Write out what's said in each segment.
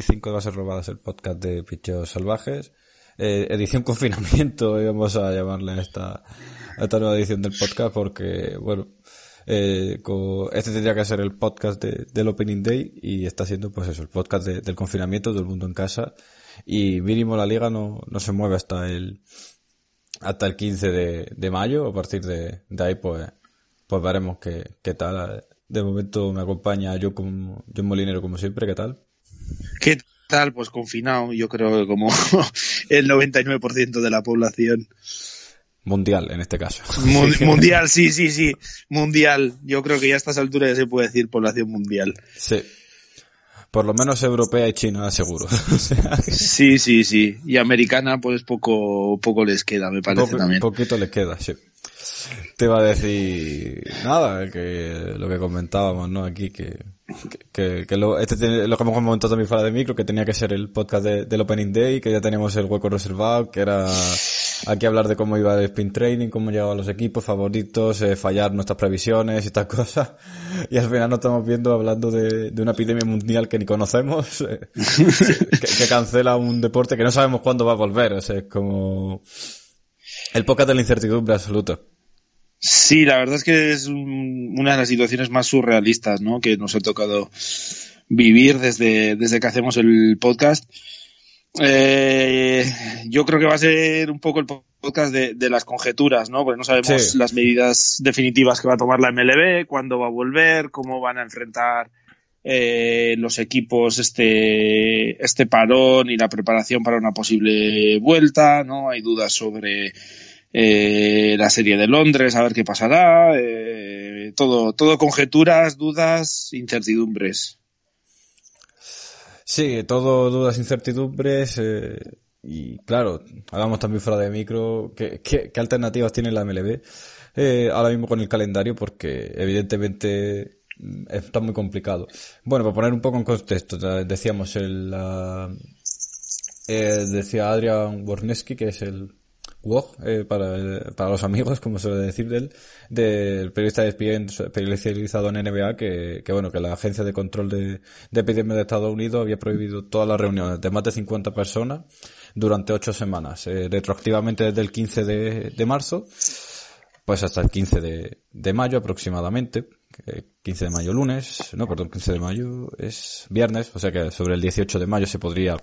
bienvenidos a la edición 45 de Bases Robadas, el podcast de Pichos Salvajes. Eh, edición confinamiento, vamos a llamarle a esta, esta nueva edición del podcast porque, bueno, eh, este tendría que ser el podcast del Opening Day y está siendo pues eso, el podcast del confinamiento, del mundo en casa y mínimo la liga no, no se mueve hasta el hasta el 15 de, de mayo, a partir de, de ahí pues pues veremos qué, qué tal de momento me acompaña yo como John Molinero como siempre, ¿qué tal? ¿Qué tal? Pues confinado, yo creo que como el 99% de la población. Mundial, en este caso. mundial, sí, sí, sí. Mundial. Yo creo que ya a estas alturas ya se puede decir población mundial. Sí. Por lo menos europea y china, seguro. Sí, sí, sí. Y americana, pues poco, poco les queda, me parece también. Poquito les queda, sí. Te iba a decir nada, que lo que comentábamos, ¿no? Aquí, que, que, que lo, este lo que hemos comentado también fuera de micro, que tenía que ser el podcast del Opening Day, que ya teníamos el hueco reservado, que era aquí hablar de cómo iba el sprint training, cómo llegaban los equipos favoritos, eh, fallar nuestras previsiones y estas cosas. Y al final nos estamos viendo hablando de, una epidemia mundial que ni conocemos, eh, que, cancela un deporte que no sabemos cuándo va a volver. Es como el podcast de la incertidumbre absoluta. Sí, la verdad es que es una de las situaciones más surrealistas, ¿no? Que nos ha tocado vivir desde, desde que hacemos el podcast. Eh, yo creo que va a ser un poco el podcast de, de las conjeturas, ¿no? Porque no sabemos las medidas definitivas que va a tomar la MLB, cuándo va a volver, cómo van a enfrentar eh, los equipos este, este parón y la preparación para una posible vuelta, ¿no? Hay dudas sobre eh, la serie de Londres, a ver qué pasará, eh, todo, todo conjeturas, dudas, incertidumbres. Sí, todo dudas, incertidumbres, eh, y claro, hablamos también fuera de micro, ¿qué, alternativas tiene la MLB eh, ahora mismo con el calendario? Porque evidentemente mm, está muy complicado. Bueno, para poner un poco en contexto, decíamos el, eh, decía Adrian Worneski, que es el WOG, eh, para, para los amigos, como suele decir de del periodista especializado en NBA, que, que bueno, que la Agencia de Control de, de Epidemias de Estados Unidos había prohibido todas las reuniones de más de 50 personas durante ocho semanas, eh, retroactivamente desde el 15 de, de marzo, pues hasta el 15 de, de mayo aproximadamente, 15 de mayo lunes, no, perdón, 15 de mayo es viernes, o sea que sobre el 18 de mayo se podría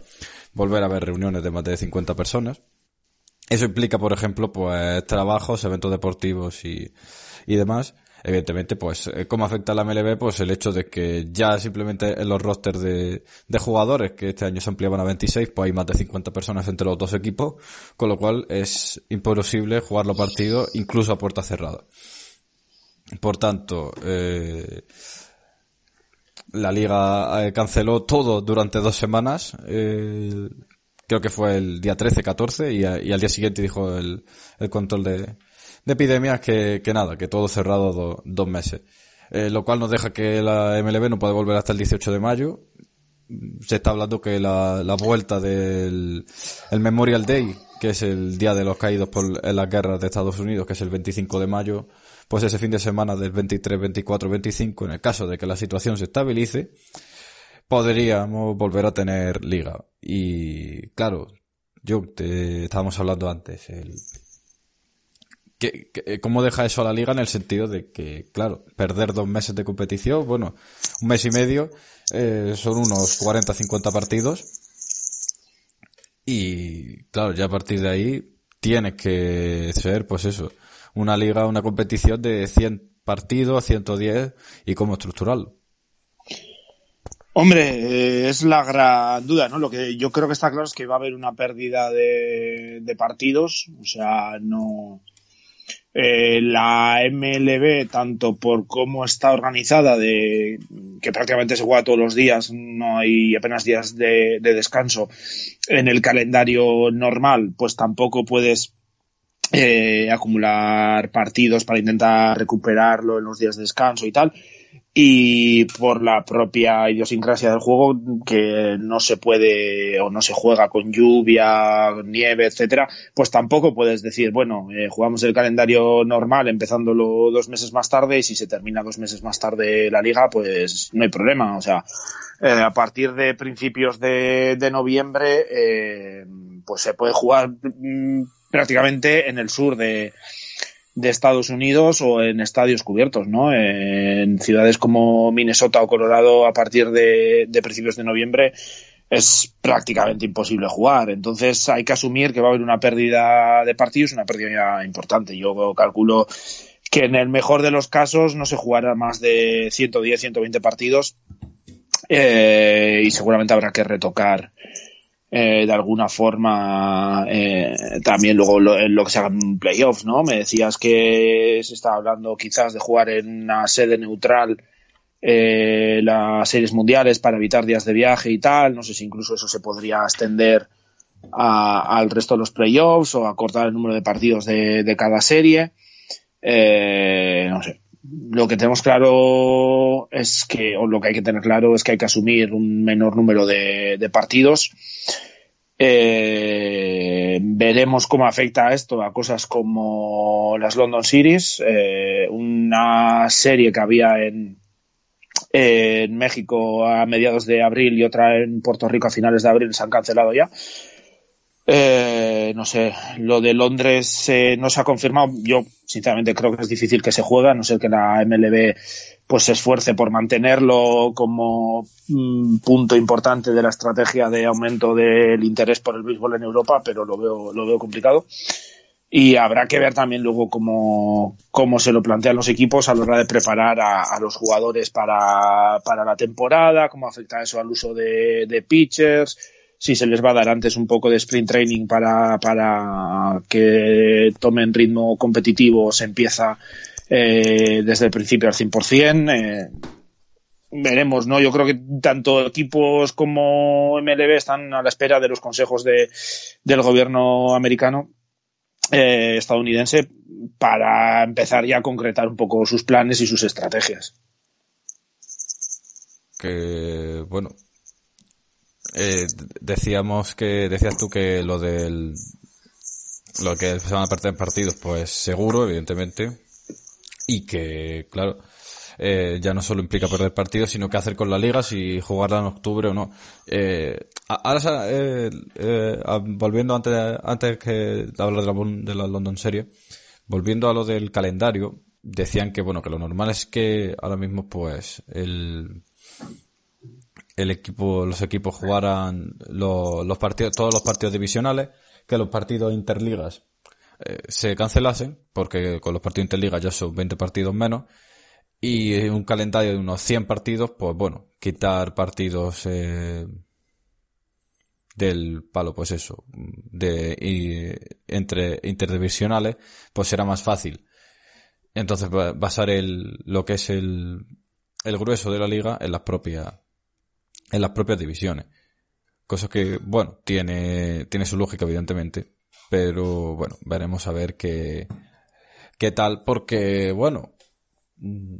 volver a ver reuniones de más de 50 personas. Eso implica, por ejemplo, pues trabajos, eventos deportivos y, y demás. Evidentemente, pues, eh, ¿cómo afecta la MLB? Pues el hecho de que ya simplemente en los rosters de, de jugadores, que este año se ampliaban a 26, pues hay más de 50 personas entre los dos equipos, con lo cual es imposible jugar los partidos incluso a puerta cerrada. Por tanto, eh, la liga eh, canceló todo durante dos semanas. Eh, creo que fue el día 13, 14, y, al día siguiente dijo el, control de, de epidemias que, nada, que todo cerrado do, dos meses. Eh, lo cual nos deja que la MLB no puede volver hasta el 18 de mayo. Se está hablando que la, la vuelta del el Memorial Day, que es el día de los caídos por en las guerras de Estados Unidos, que es el 25 de mayo, pues ese fin de semana del 23, 24, 25, en el caso de que la situación se estabilice, podríamos volver a tener liga. Y claro, yo te estábamos hablando antes, el, que, ¿cómo deja eso a la liga en el sentido de que, claro, perder dos meses de competición, bueno, un mes y medio, eh, son unos 40, 50 partidos. Y claro, ya a partir de ahí tiene que ser, pues eso, una liga, una competición de 100 partidos, 110 y cómo estructurarlo. Hombre, eh, es la gran duda, ¿no? Lo que yo creo que está claro es que va a haber una pérdida de, partidos, o sea, no. Eh, la MLB, tanto por cómo está organizada, de que prácticamente se juega todos los días, no hay apenas días de, de descanso en el calendario normal, pues tampoco puedes eh, acumular partidos para intentar recuperarlo en los días de descanso y tal. Y por la propia idiosincrasia del juego que no se puede o no se juega con lluvia, nieve, etcétera, pues tampoco puedes decir, bueno, eh, jugamos el calendario normal empezándolo dos meses más tarde y si se termina dos meses más tarde la liga, pues no hay problema. O sea, eh, a partir de principios de, noviembre, eh, pues se puede jugar mm, prácticamente en el sur de, de Estados Unidos o en estadios cubiertos, ¿no? En ciudades como Minnesota o Colorado a partir de, principios de noviembre es prácticamente imposible jugar. Entonces hay que asumir que va a haber una pérdida de partidos, una pérdida importante. Yo calculo que en el mejor de los casos no se jugará más de 110, 120 partidos eh, y seguramente habrá que retocar eh, de alguna forma eh, también luego lo, lo que se hagan playoffs, ¿no? Me decías que se estaba hablando quizás de jugar en una sede neutral eh, las series mundiales para evitar días de viaje y tal. No sé si incluso eso se podría extender al resto de los playoffs o acortar el número de partidos de, cada serie. no sé. Lo que tenemos claro es que, o lo que hay que tener claro es que hay que asumir un menor número de partidos eh, veremos cómo afecta esto a cosas como las London Series, eh, una serie que había en, en México a mediados de abril y otra en Puerto Rico a finales de abril se han cancelado ya. Eh, no sé, lo de Londres no se ha confirmado. Yo, sinceramente, creo que es difícil que se juegue, no ser que la MLB pues se esfuerce por mantenerlo como mm, punto importante de la estrategia de aumento del interés por el béisbol en Europa, pero lo veo, lo veo complicado. Y habrá que ver también luego cómo, cómo se lo plantean los equipos a la hora de preparar a, los jugadores para, para, la temporada, cómo afecta eso al uso de pitchers, si se les va a dar antes un poco de sprint training para, para que tomen ritmo competitivo, se empieza eh, desde el principio al 100%. Eh, veremos, ¿no? Yo creo que tanto equipos como MLB están a la espera de los consejos de, del gobierno americano eh, estadounidense para empezar ya a concretar un poco sus planes y sus estrategias. Que, bueno, eh, decíamos que, decías tú que lo del, lo que se van a perder partidos, pues seguro, evidentemente, y que, claro, eh, ya no solo implica perder partidos, sino qué hacer con la liga, si jugarla en octubre o no. Eh, ahora, eh, eh, volviendo antes, antes que hablar de la, de la London Serie, volviendo a lo del calendario, decían que, bueno, que lo normal es que ahora mismo, pues, el, el equipo, los equipos jugaran los, los partidos, todos los partidos divisionales, que los partidos interligas eh, se cancelasen, porque con los partidos interligas ya son 20 partidos menos, y un calendario de unos 100 partidos, pues bueno, quitar partidos eh, del palo, pues eso, de y, entre interdivisionales, pues será más fácil. Entonces basar el, lo que es el, el grueso de la liga en las propias, en las propias divisiones. Cosa que, bueno, tiene, tiene su lógica, evidentemente. Pero bueno, veremos a ver qué, qué tal, porque bueno, mm,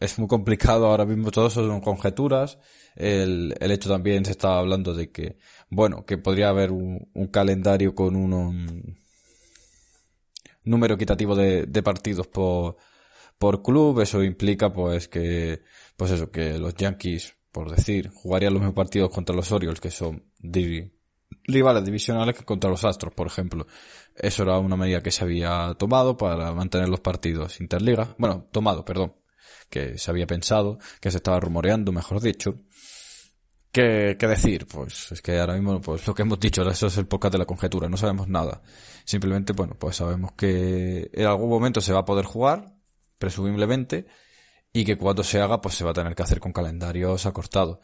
es muy complicado ahora mismo, todo eso son conjeturas. El, el hecho también se estaba hablando de que, bueno, que podría haber un calendario con un, número equitativo de, de partidos por, por club. Eso implica pues que, pues eso, que los Yankees, por decir, jugarían los mismos partidos contra los Orioles, que son rivales divisionales que contra los Astros, por ejemplo. Eso era una medida que se había tomado para mantener los partidos interliga. Bueno, tomado, perdón. Que se había pensado, que se estaba rumoreando, mejor dicho. ¿Qué, qué decir? Pues es que ahora mismo, pues lo que hemos dicho, eso es el podcast de la conjetura, no sabemos nada. Simplemente, bueno, pues sabemos que en algún momento se va a poder jugar, presumiblemente, y que cuando se haga, pues se va a tener que hacer con calendarios acortados.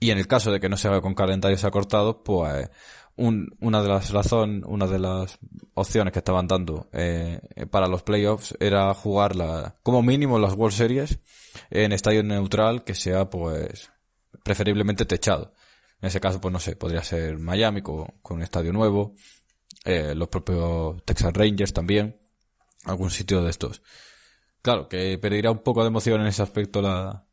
Y en el caso de que no se haga con calendarios acortados, pues una de las razones, una de las opciones que estaban dando eh, para los playoffs era jugar la, como mínimo las World Series en estadio neutral que sea pues preferiblemente techado. En ese caso, pues no sé, podría ser Miami con, con un estadio nuevo, eh, los propios Texas Rangers también, algún sitio de estos. Claro, que perderá un poco de emoción en ese aspecto la,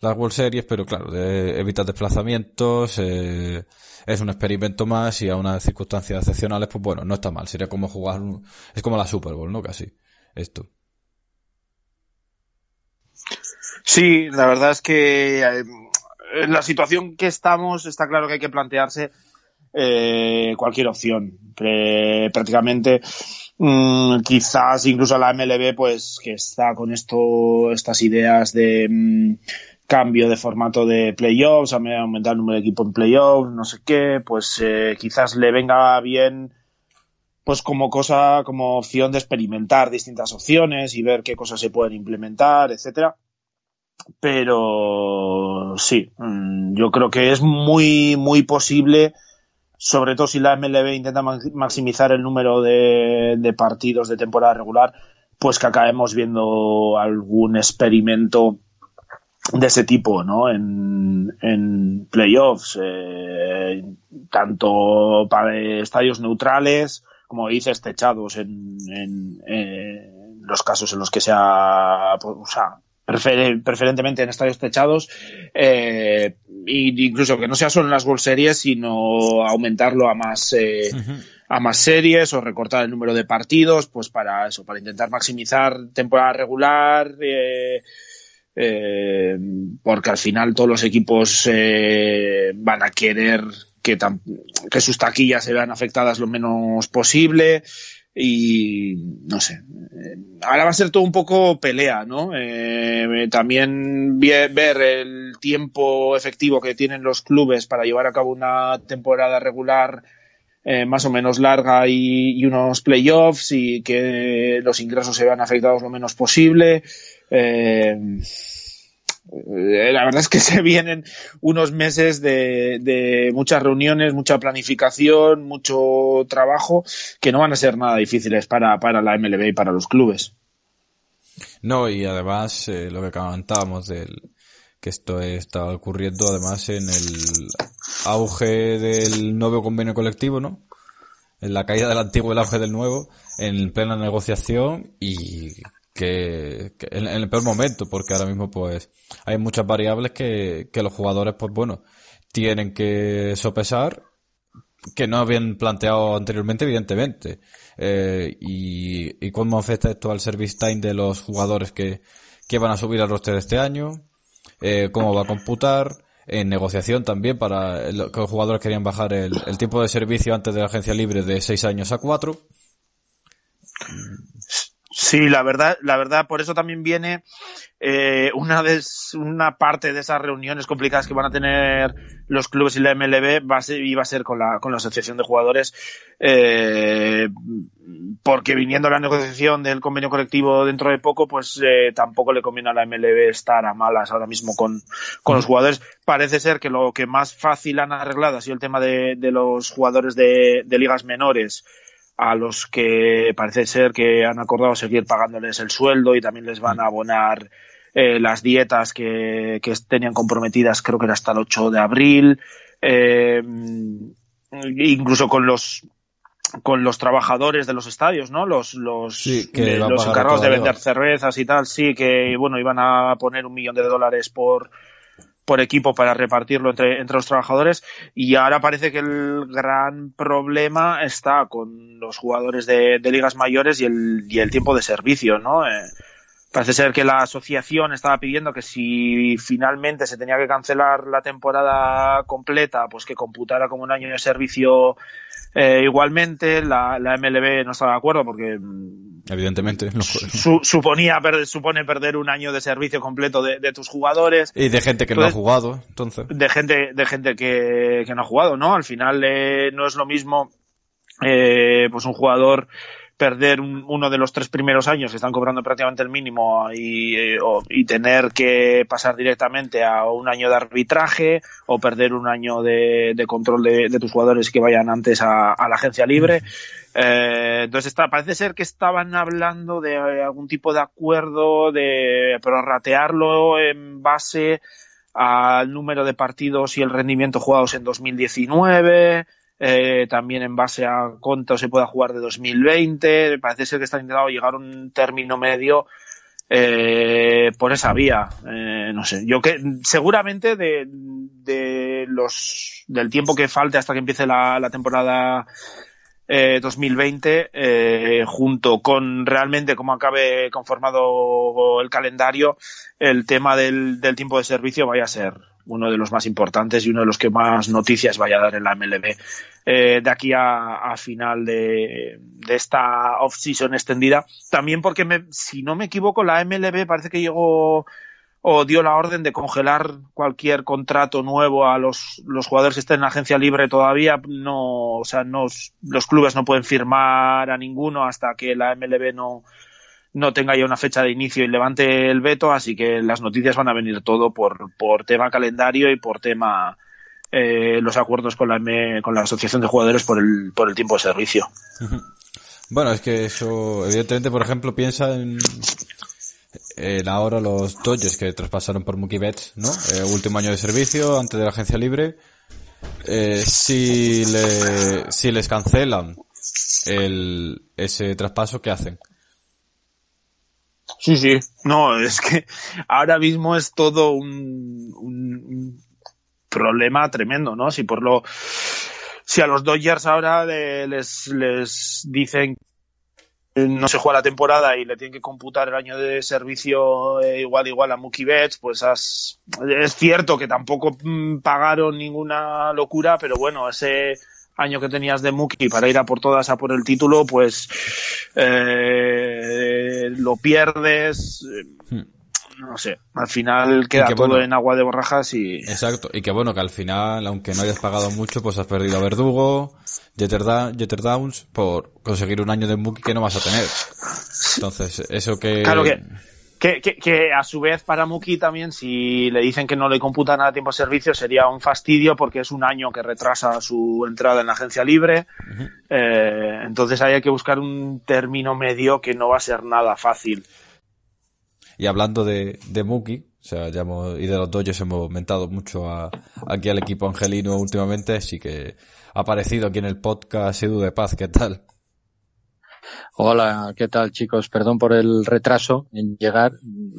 las World Series, pero claro, de, evitar desplazamientos, eh, es un experimento más y a unas circunstancias excepcionales, pues bueno, no está mal. Sería como jugar, es como la Super Bowl, ¿no? Casi, esto. Sí, la verdad es que eh, en la situación que estamos está claro que hay que plantearse eh, cualquier opción. prácticamente mm, quizás incluso la MLB pues que está con esto estas ideas de mm, cambio de formato de playoffs, aumentar el número de equipos en playoffs, no sé qué, pues eh, quizás le venga bien pues como cosa, como opción de experimentar distintas opciones y ver qué cosas se pueden implementar, etcétera. Pero sí, mm, yo creo que es muy, muy posible, sobre todo si la MLB intenta maximizar el número de, de partidos de temporada regular, pues que acabemos viendo algún experimento de ese tipo, ¿no? En, en playoffs, eh, tanto para estadios neutrales, como dices, techados en, en, los casos en los que sea, pues, o sea, preferentemente en estadios techados, eh, incluso que no sea solo en las World Series, sino aumentarlo a más, eh, a más series o recortar el número de partidos, pues para eso, para intentar maximizar temporada regular, eh, eh, porque al final todos los equipos eh, van a querer que, que sus taquillas se vean afectadas lo menos posible y no sé. Ahora va a ser todo un poco pelea, ¿no? Eh, también ver el tiempo efectivo que tienen los clubes para llevar a cabo una temporada regular eh, más o menos larga y, unos playoffs y que los ingresos se vean afectados lo menos posible. Eh, la verdad es que se vienen unos meses de, de, muchas reuniones, mucha planificación, mucho trabajo, que no van a ser nada difíciles para, para la MLB y para los clubes. No, y además eh, lo que comentábamos del que esto está ocurriendo además en el auge del nuevo convenio colectivo, ¿no? En la caída del antiguo y el auge del nuevo, en plena negociación y que, en, el peor momento, porque ahora mismo pues hay muchas variables que, que los jugadores pues bueno, tienen que sopesar que no habían planteado anteriormente, evidentemente. Eh, y, y cómo afecta esto al service time de los jugadores que, que van a subir al roster este año, eh, cómo va a computar, en negociación también para que los jugadores querían bajar el, el tiempo de servicio antes de la agencia libre de seis años a cuatro. Sí, la verdad, la verdad, por eso también viene eh, una, de, una parte de esas reuniones complicadas que van a tener los clubes y la MLB va a ser, iba a ser con la, con la asociación de jugadores, eh, porque viniendo la negociación del convenio colectivo dentro de poco, pues eh, tampoco le conviene a la MLB estar a malas ahora mismo con, con los jugadores. Parece ser que lo que más fácil han arreglado ha sido el tema de, de los jugadores de, de ligas menores a los que parece ser que han acordado seguir pagándoles el sueldo y también les van a abonar eh, las dietas que, que, tenían comprometidas, creo que era hasta el 8 de abril, eh, incluso con los con los trabajadores de los estadios, ¿no? Los los, los encargados de vender cervezas y tal, sí, que bueno, iban a poner un millón de dólares por por equipo para repartirlo entre, entre los trabajadores y ahora parece que el gran problema está con los jugadores de, ligas mayores y el, y el tiempo de servicio, ¿no? Eh, parece ser que la asociación estaba pidiendo que si finalmente se tenía que cancelar la temporada completa, pues que computara como un año de servicio eh, igualmente, la, la, MLB no estaba de acuerdo porque mm, evidentemente su, suponía supone perder un año de servicio completo de, de tus jugadores. Y de gente que no ha jugado, entonces. de gente de gente que, que no ha jugado, ¿no? Al final eh, no es lo mismo eh, pues un jugador perder un, uno de los tres primeros años que están cobrando prácticamente el mínimo y, eh, y, tener que pasar directamente a un año de arbitraje o perder un año de, de control de, de, tus jugadores que vayan antes a, a la agencia libre. Eh, entonces está, parece ser que estaban hablando de algún tipo de acuerdo de prorratearlo en base al número de partidos y el rendimiento jugados en 2019 eh, también en base a cuánto se pueda jugar de 2020. Parece ser que están intentando llegar a un término medio eh, por esa vía. Eh, no sé, yo que seguramente de, de los del tiempo que falte hasta que empiece la, la temporada eh, 2020, eh, junto con realmente cómo acabe conformado el calendario, el tema del, del tiempo de servicio vaya a ser uno de los más importantes y uno de los que más noticias vaya a dar en la MLB eh, de aquí a, final de, esta off-season extendida. También porque, me, si no me equivoco, la MLB parece que llegó o dio la orden de congelar cualquier contrato nuevo a los, los jugadores que estén en agencia libre todavía. No, o sea, no, los clubes no pueden firmar a ninguno hasta que la MLB no, no tenga ya una fecha de inicio y levante el veto, así que las noticias van a venir todo por, por tema calendario y por tema eh, los acuerdos con la, con la Asociación de Jugadores por el, por el tiempo de servicio. Bueno, es que eso, evidentemente, por ejemplo, piensa en, en ahora los Dodgers que traspasaron por Mookie Betts, ¿no? Eh, último año de servicio, antes de la agencia libre. Eh, si, le, si les cancelan el, ese traspaso, ¿qué hacen? Sí, sí. No, es que ahora mismo es todo un, un problema tremendo, ¿no? Si por lo, si a los Dodgers ahora les, les dicen no se juega la temporada y le tienen que computar el año de servicio eh, igual igual a Mookie Betts, pues es cierto que tampoco mm, pagaron ninguna locura, pero bueno, ese año que tenías de Mookie para ir a por todas a por el título, pues eh, lo pierdes. Hmm. No sé, al final queda todo bueno, en agua de borrajas y... Exacto, y que bueno, que al final, aunque no hayas pagado mucho, pues has perdido a Verdugo, Jeter, da Jeter Downs, por conseguir un año de Mookie que no vas a tener. Entonces, eso que... Claro que... Que, que, que, a su vez para Muki también, si le dicen que no le computan a tiempo de servicio, sería un fastidio porque es un año que retrasa su entrada en la agencia libre. Uh -huh. eh, entonces ahí hay que buscar un término medio que no va a ser nada fácil. Y hablando de, de Muki, o sea, ya hemos, y de los Dodgers hemos aumentado mucho a, aquí al equipo angelino últimamente, así que ha aparecido aquí en el podcast Edu de Paz, ¿qué tal? Hola, ¿qué tal chicos? Perdón por el retraso en llegar.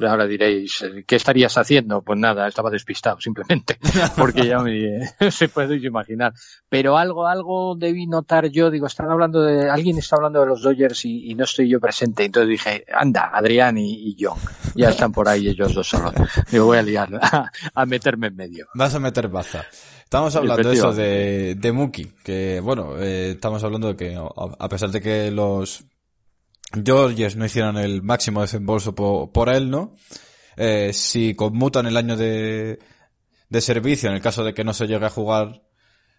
Ahora diréis, ¿qué estarías haciendo? Pues nada, estaba despistado simplemente, porque ya me, se puede imaginar. Pero algo, algo debí notar yo, digo, están hablando de, alguien está hablando de los Dodgers y, y no estoy yo presente. Entonces dije, anda, Adrián y, y John, ya están por ahí ellos dos solos. Digo, voy a liar, a, a meterme en medio. Vas a meter baza. Estamos hablando de eso, de, de Muki, que bueno, eh, estamos hablando de que a pesar de que los Georges no hicieran el máximo desembolso por, por él, ¿no? Eh, si conmutan el año de, de servicio, en el caso de que no se llegue a jugar,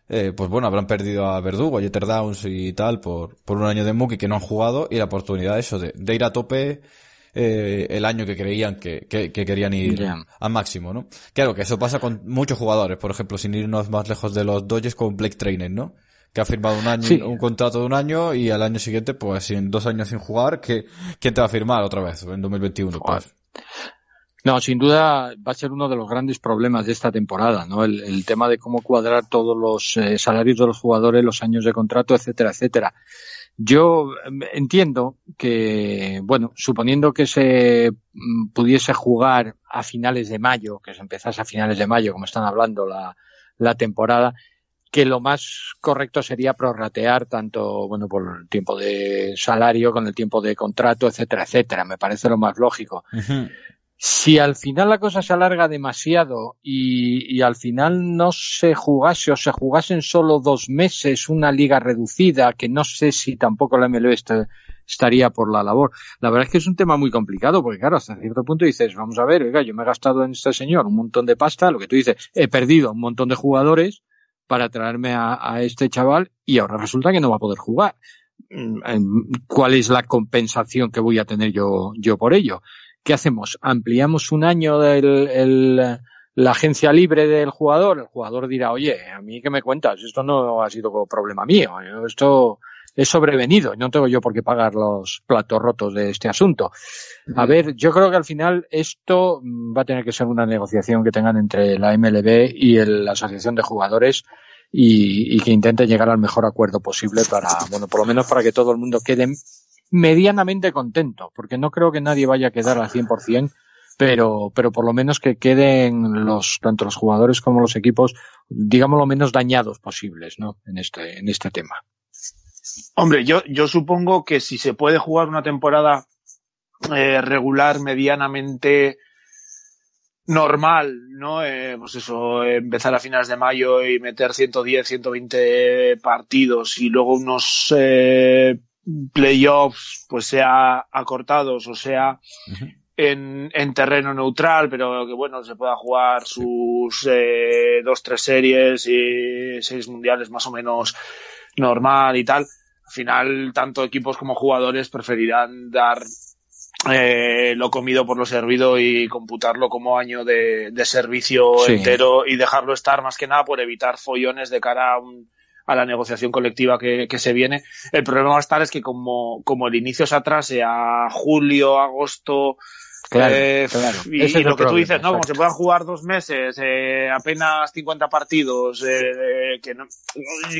eh, pues bueno, habrán perdido a Verdugo, a Jeter Downs y tal por, por un año de Muki que no han jugado y la oportunidad eso de, de ir a tope eh, el año que creían que, que, que querían ir yeah. al máximo, ¿no? Claro que eso pasa con muchos jugadores, por ejemplo, sin irnos más lejos de los Dodgers con Blake Trainer, ¿no? que ha firmado un año, sí. un contrato de un año y al año siguiente, pues en dos años sin jugar, que ¿quién te va a firmar otra vez en 2021? Pues. No, sin duda va a ser uno de los grandes problemas de esta temporada, ¿no? El, el tema de cómo cuadrar todos los eh, salarios de los jugadores, los años de contrato, etcétera, etcétera. Yo entiendo que, bueno, suponiendo que se mm, pudiese jugar a finales de mayo, que se empezase a finales de mayo, como están hablando la, la temporada, que lo más correcto sería prorratear tanto, bueno, por el tiempo de salario, con el tiempo de contrato, etcétera, etcétera. Me parece lo más lógico. Si al final la cosa se alarga demasiado y, al final no se jugase o se jugasen solo dos meses una liga reducida, que no sé si tampoco la MLB estaría por la labor. La verdad es que es un tema muy complicado, porque claro, hasta cierto punto dices, vamos a ver, oiga, yo me he gastado en este señor un montón de pasta, lo que tú dices, he perdido un montón de jugadores, para traerme a, a, este chaval y ahora resulta que no va a poder jugar. ¿Cuál es la compensación que voy a tener yo, yo por ello? ¿Qué hacemos? ¿Ampliamos un año el, el, la agencia libre del jugador? El jugador dirá, oye, a mí qué me cuentas, esto no ha sido problema mío, esto es sobrevenido, no tengo yo por qué pagar los platos rotos de este asunto. A ver, yo creo que al final esto va a tener que ser una negociación que tengan entre la MLB y el, la Asociación de Jugadores y, y, que intenten llegar al mejor acuerdo posible para, bueno, por lo menos para que todo el mundo quede medianamente contento, porque no creo que nadie vaya a quedar al 100%, pero, pero por lo menos que queden los, tanto los jugadores como los equipos, digamos, lo menos dañados posibles, ¿no? En este, en este tema. Hombre, yo, yo supongo que si se puede jugar una temporada eh, regular medianamente normal, ¿no? Eh, pues eso, empezar a finales de mayo y meter 110, 120 partidos y luego unos eh, playoffs, pues sea acortados o sea en, en, terreno neutral, pero que bueno, se pueda jugar sus eh, dos, tres series y seis mundiales más o menos normal y tal. Al final, tanto equipos como jugadores preferirán dar eh, lo comido por lo servido y computarlo como año de, de servicio entero y dejarlo estar más que nada por evitar follones de cara a, un, a la negociación colectiva que, que, se viene. El problema va a estar es que como, como el inicio se atrase a julio, agosto, Claro, eh, claro. Y, y lo que tú dices, ¿no? Como se puedan jugar dos meses, eh, apenas 50 partidos, eh, que, no,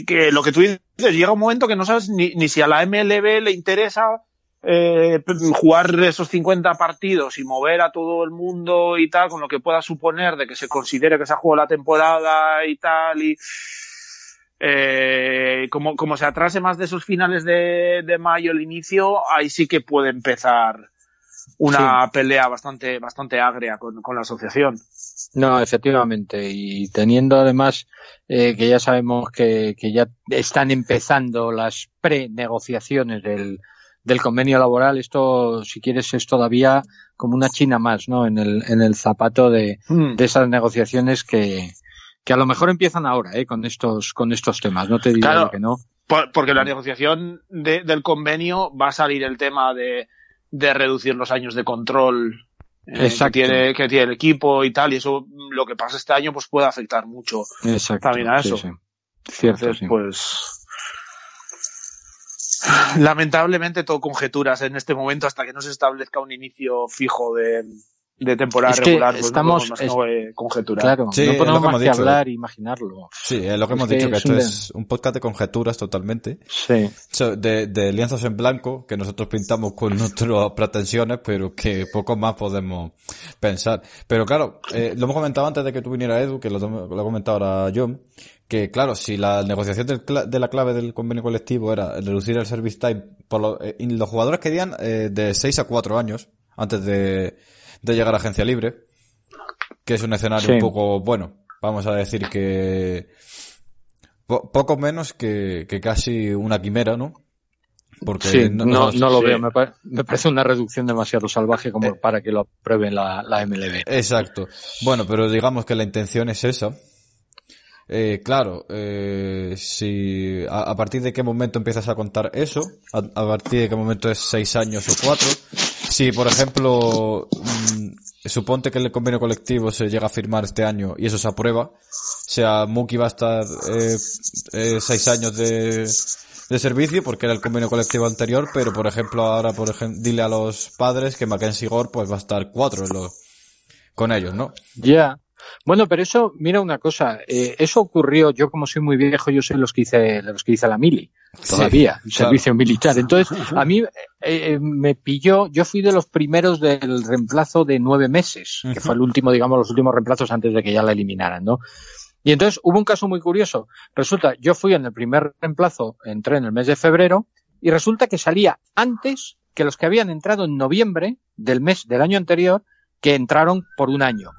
que lo que tú dices, llega un momento que no sabes ni, ni si a la MLB le interesa eh, jugar esos 50 partidos y mover a todo el mundo y tal, con lo que pueda suponer de que se considere que se ha jugado la temporada y tal, y eh, como, como se atrase más de esos finales de, de mayo el inicio, ahí sí que puede empezar una sí. pelea bastante, bastante agria con, con, la asociación. No, efectivamente. Y teniendo además eh, que ya sabemos que, que, ya están empezando las pre-negociaciones del, del convenio laboral, esto, si quieres, es todavía como una china más, ¿no? En el, en el zapato de, mm. de esas negociaciones que, que a lo mejor empiezan ahora, ¿eh? Con estos, con estos temas. No te digo claro, que no. Por, porque la negociación de, del convenio va a salir el tema de, de reducir los años de control eh, que, tiene, que tiene el equipo y tal, y eso lo que pasa este año pues puede afectar mucho Exacto, también a eso. Sí, sí. Cierto, Entonces, sí. pues lamentablemente todo conjeturas en este momento hasta que no se establezca un inicio fijo de, de temporada es que regular, pues estamos no podemos más es, que conjeturar. Claro, Sí, no es podemos lo que más que dicho. hablar e imaginarlo. Sí, es lo que Es hemos que dicho, que es esto un es un podcast de conjeturas totalmente. Sí. So, De, de lienzos en blanco que nosotros pintamos con nuestras pretensiones, pero que poco más podemos pensar. Pero claro, eh, lo hemos comentado antes de que tú vinieras, Edu, que lo, lo ha comentado ahora John, que claro, si la negociación del cla- de la clave del convenio colectivo era reducir el service time, por lo- eh, y los jugadores querían eh, de 6 a 4 años antes de, de llegar a agencia libre, que es un escenario Sí. un poco, bueno, vamos a decir que po- poco menos que, que casi una quimera, ¿no? Porque Sí, no, no, lo sí. veo. Me, me parece una reducción demasiado salvaje como Eh. para que lo aprueben la, la MLB. Exacto. Bueno, pero digamos que la intención es esa. Eh, claro, eh, si a, a partir de qué momento empiezas a contar eso, a, a partir de qué momento es seis años o cuatro, si por ejemplo mm, suponte que el convenio colectivo se llega a firmar este año y eso se aprueba, o sea, Muki va a estar eh, eh, seis años de, de servicio porque era el convenio colectivo anterior, pero por ejemplo ahora, por ejemplo, dile a los padres que Mackenzie Gore pues va a estar cuatro con ellos, ¿no? Ya. Bueno, pero eso, mira una cosa, eh, eso ocurrió, yo como soy muy viejo, yo soy los que hice, los que hice la mili, todavía, claro. servicio militar. Entonces, a mí eh, eh, me pilló, yo fui de los primeros del reemplazo de nueve meses, que fue el último, digamos, los últimos reemplazos antes de que ya la eliminaran, ¿no? Y entonces hubo un caso muy curioso. Resulta, yo fui en el primer reemplazo, entré en el mes de febrero, y resulta que salía antes que los que habían entrado en noviembre del mes del año anterior, que entraron por un año.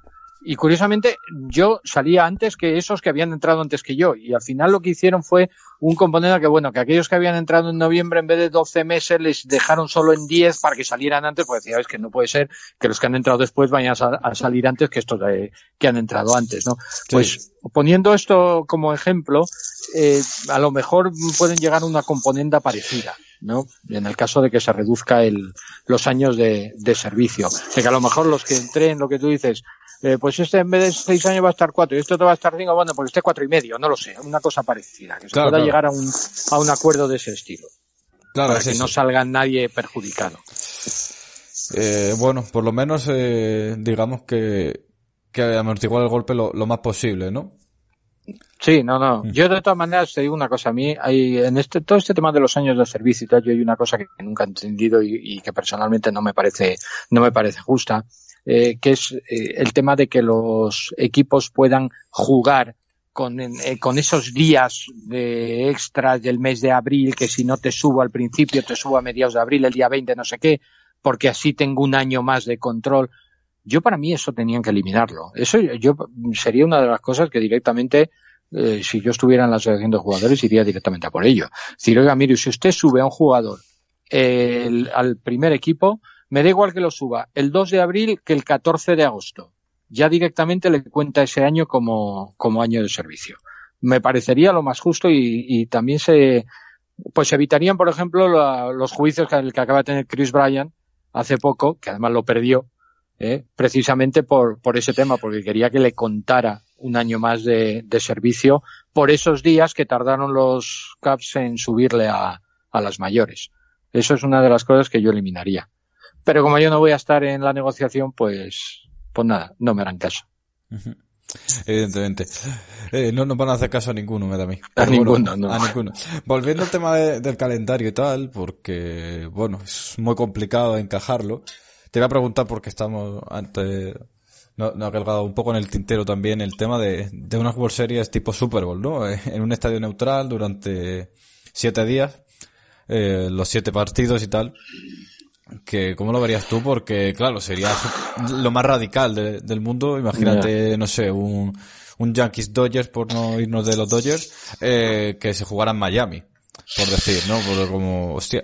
Y curiosamente, yo salía antes que esos que habían entrado antes que yo. Y al final lo que hicieron fue un componente que, bueno, que aquellos que habían entrado en noviembre en vez de 12 meses les dejaron solo en 10 para que salieran antes, porque decía, es que no puede ser que los que han entrado después vayan a salir antes que estos de- que han entrado antes, ¿no? Pues poniendo esto como ejemplo, eh, a lo mejor pueden llegar a una componenda parecida, ¿no? En el caso de que se reduzca el, los años de, de servicio. De que a lo mejor los que entren, lo que tú dices, eh, pues este en vez de seis años va a estar cuatro y este otro va a estar cinco, bueno, pues este cuatro y medio, no lo sé, una cosa parecida, que se Claro, pueda claro. llegar a un, a un acuerdo de ese estilo, Claro, para es que eso. no salga nadie perjudicado. Eh, bueno, por lo menos eh, digamos que, que amortiguar el golpe lo, lo más posible, ¿no? Sí, no, no. Mm. Yo de todas maneras te digo una cosa. A mí hay, en este, todo este tema de los años de servicio y tal, yo hay una cosa que nunca he entendido y, que personalmente no me parece, no me parece justa, eh, que es eh, el tema de que los equipos puedan jugar con, eh, con esos días de extras del mes de abril, que si no te subo al principio, te subo a mediados de abril, el día 20, no sé qué, porque así tengo un año más de control. Yo para mí eso tenían que eliminarlo. Eso yo sería una de las cosas que directamente eh, si yo estuviera en la asociación de jugadores, iría directamente a por ello. Si oiga, mire, si usted sube a un jugador al primer equipo, me da igual que lo suba el 2 de abril que el 14 de agosto. Ya directamente le cuenta ese año como, como año de servicio. Me parecería lo más justo y, y también se, pues evitarían, por ejemplo, los juicios que, que acaba de tener Chris Bryan hace poco, que además lo perdió, ¿eh? precisamente por, por ese tema, porque quería que le contara un año más de, de, servicio por esos días que tardaron los Caps en subirle a, a las mayores. Eso es una de las cosas que yo eliminaría. Pero como yo no voy a estar en la negociación, pues, pues nada, no me harán caso. Evidentemente. Eh, no nos van a hacer caso a ninguno, me da a mí. A ninguno, no. A ninguno. Volviendo al tema del calendario y tal, porque, bueno, es muy complicado encajarlo. Te voy a preguntar porque estamos antes, no, no ha colgado un poco en el tintero también el tema de, de unas World Series tipo Super Bowl, ¿no? Eh, en un estadio neutral durante siete días, eh, los siete partidos y tal. Que, ¿cómo lo verías tú? Porque, claro, sería lo más radical del mundo. Imagínate, no sé, un, un Yankees Dodgers, por no irnos de los Dodgers, eh, que se jugara en Miami por decir, ¿no? Porque como, hostia,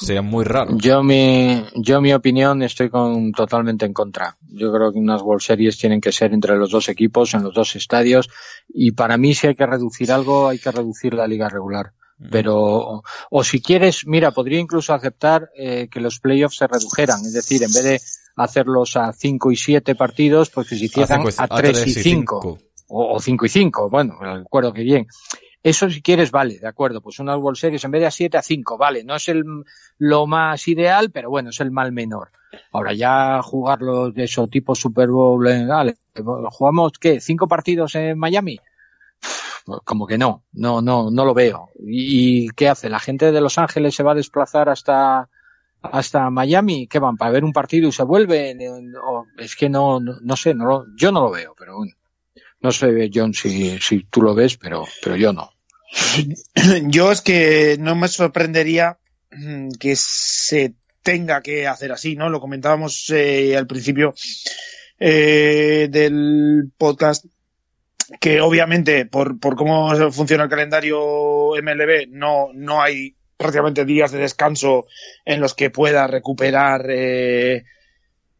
sería muy raro. Yo mi, yo mi opinión estoy con, totalmente en contra. Yo creo que unas World Series tienen que ser entre los dos equipos, en los dos estadios, y para mí si hay que reducir algo, hay que reducir la liga regular. Pero, o, si quieres, mira, podría incluso aceptar eh, que los playoffs se redujeran, es decir, en vez de hacerlos a 5 y 7 partidos, pues que se hicieran a 3 y 5. O 5 y 5, bueno, recuerdo que bien. Eso si quieres, vale, de acuerdo, pues unas World Series en vez de a 7 a 5, vale, no es el, lo más ideal, pero bueno, es el mal menor. Ahora ya jugarlos de eso tipo Super Bowl, eh, vale, jugamos qué, cinco partidos en Miami, como que no, no, no, no lo veo. ¿Y, qué hace? ¿La gente de Los Ángeles se va a desplazar hasta, hasta Miami? ¿Qué van? ¿Para ver un partido y se vuelven? es que no, no, no sé, no yo no lo veo, pero bueno. No sé, John, si, si tú lo ves, pero, pero yo no. Yo es que no me sorprendería mm, que se tenga que hacer así, ¿no? Lo comentábamos eh, al principio eh, del podcast que obviamente por, por cómo funciona el calendario MLB no, no hay prácticamente días de descanso en los que pueda recuperar eh,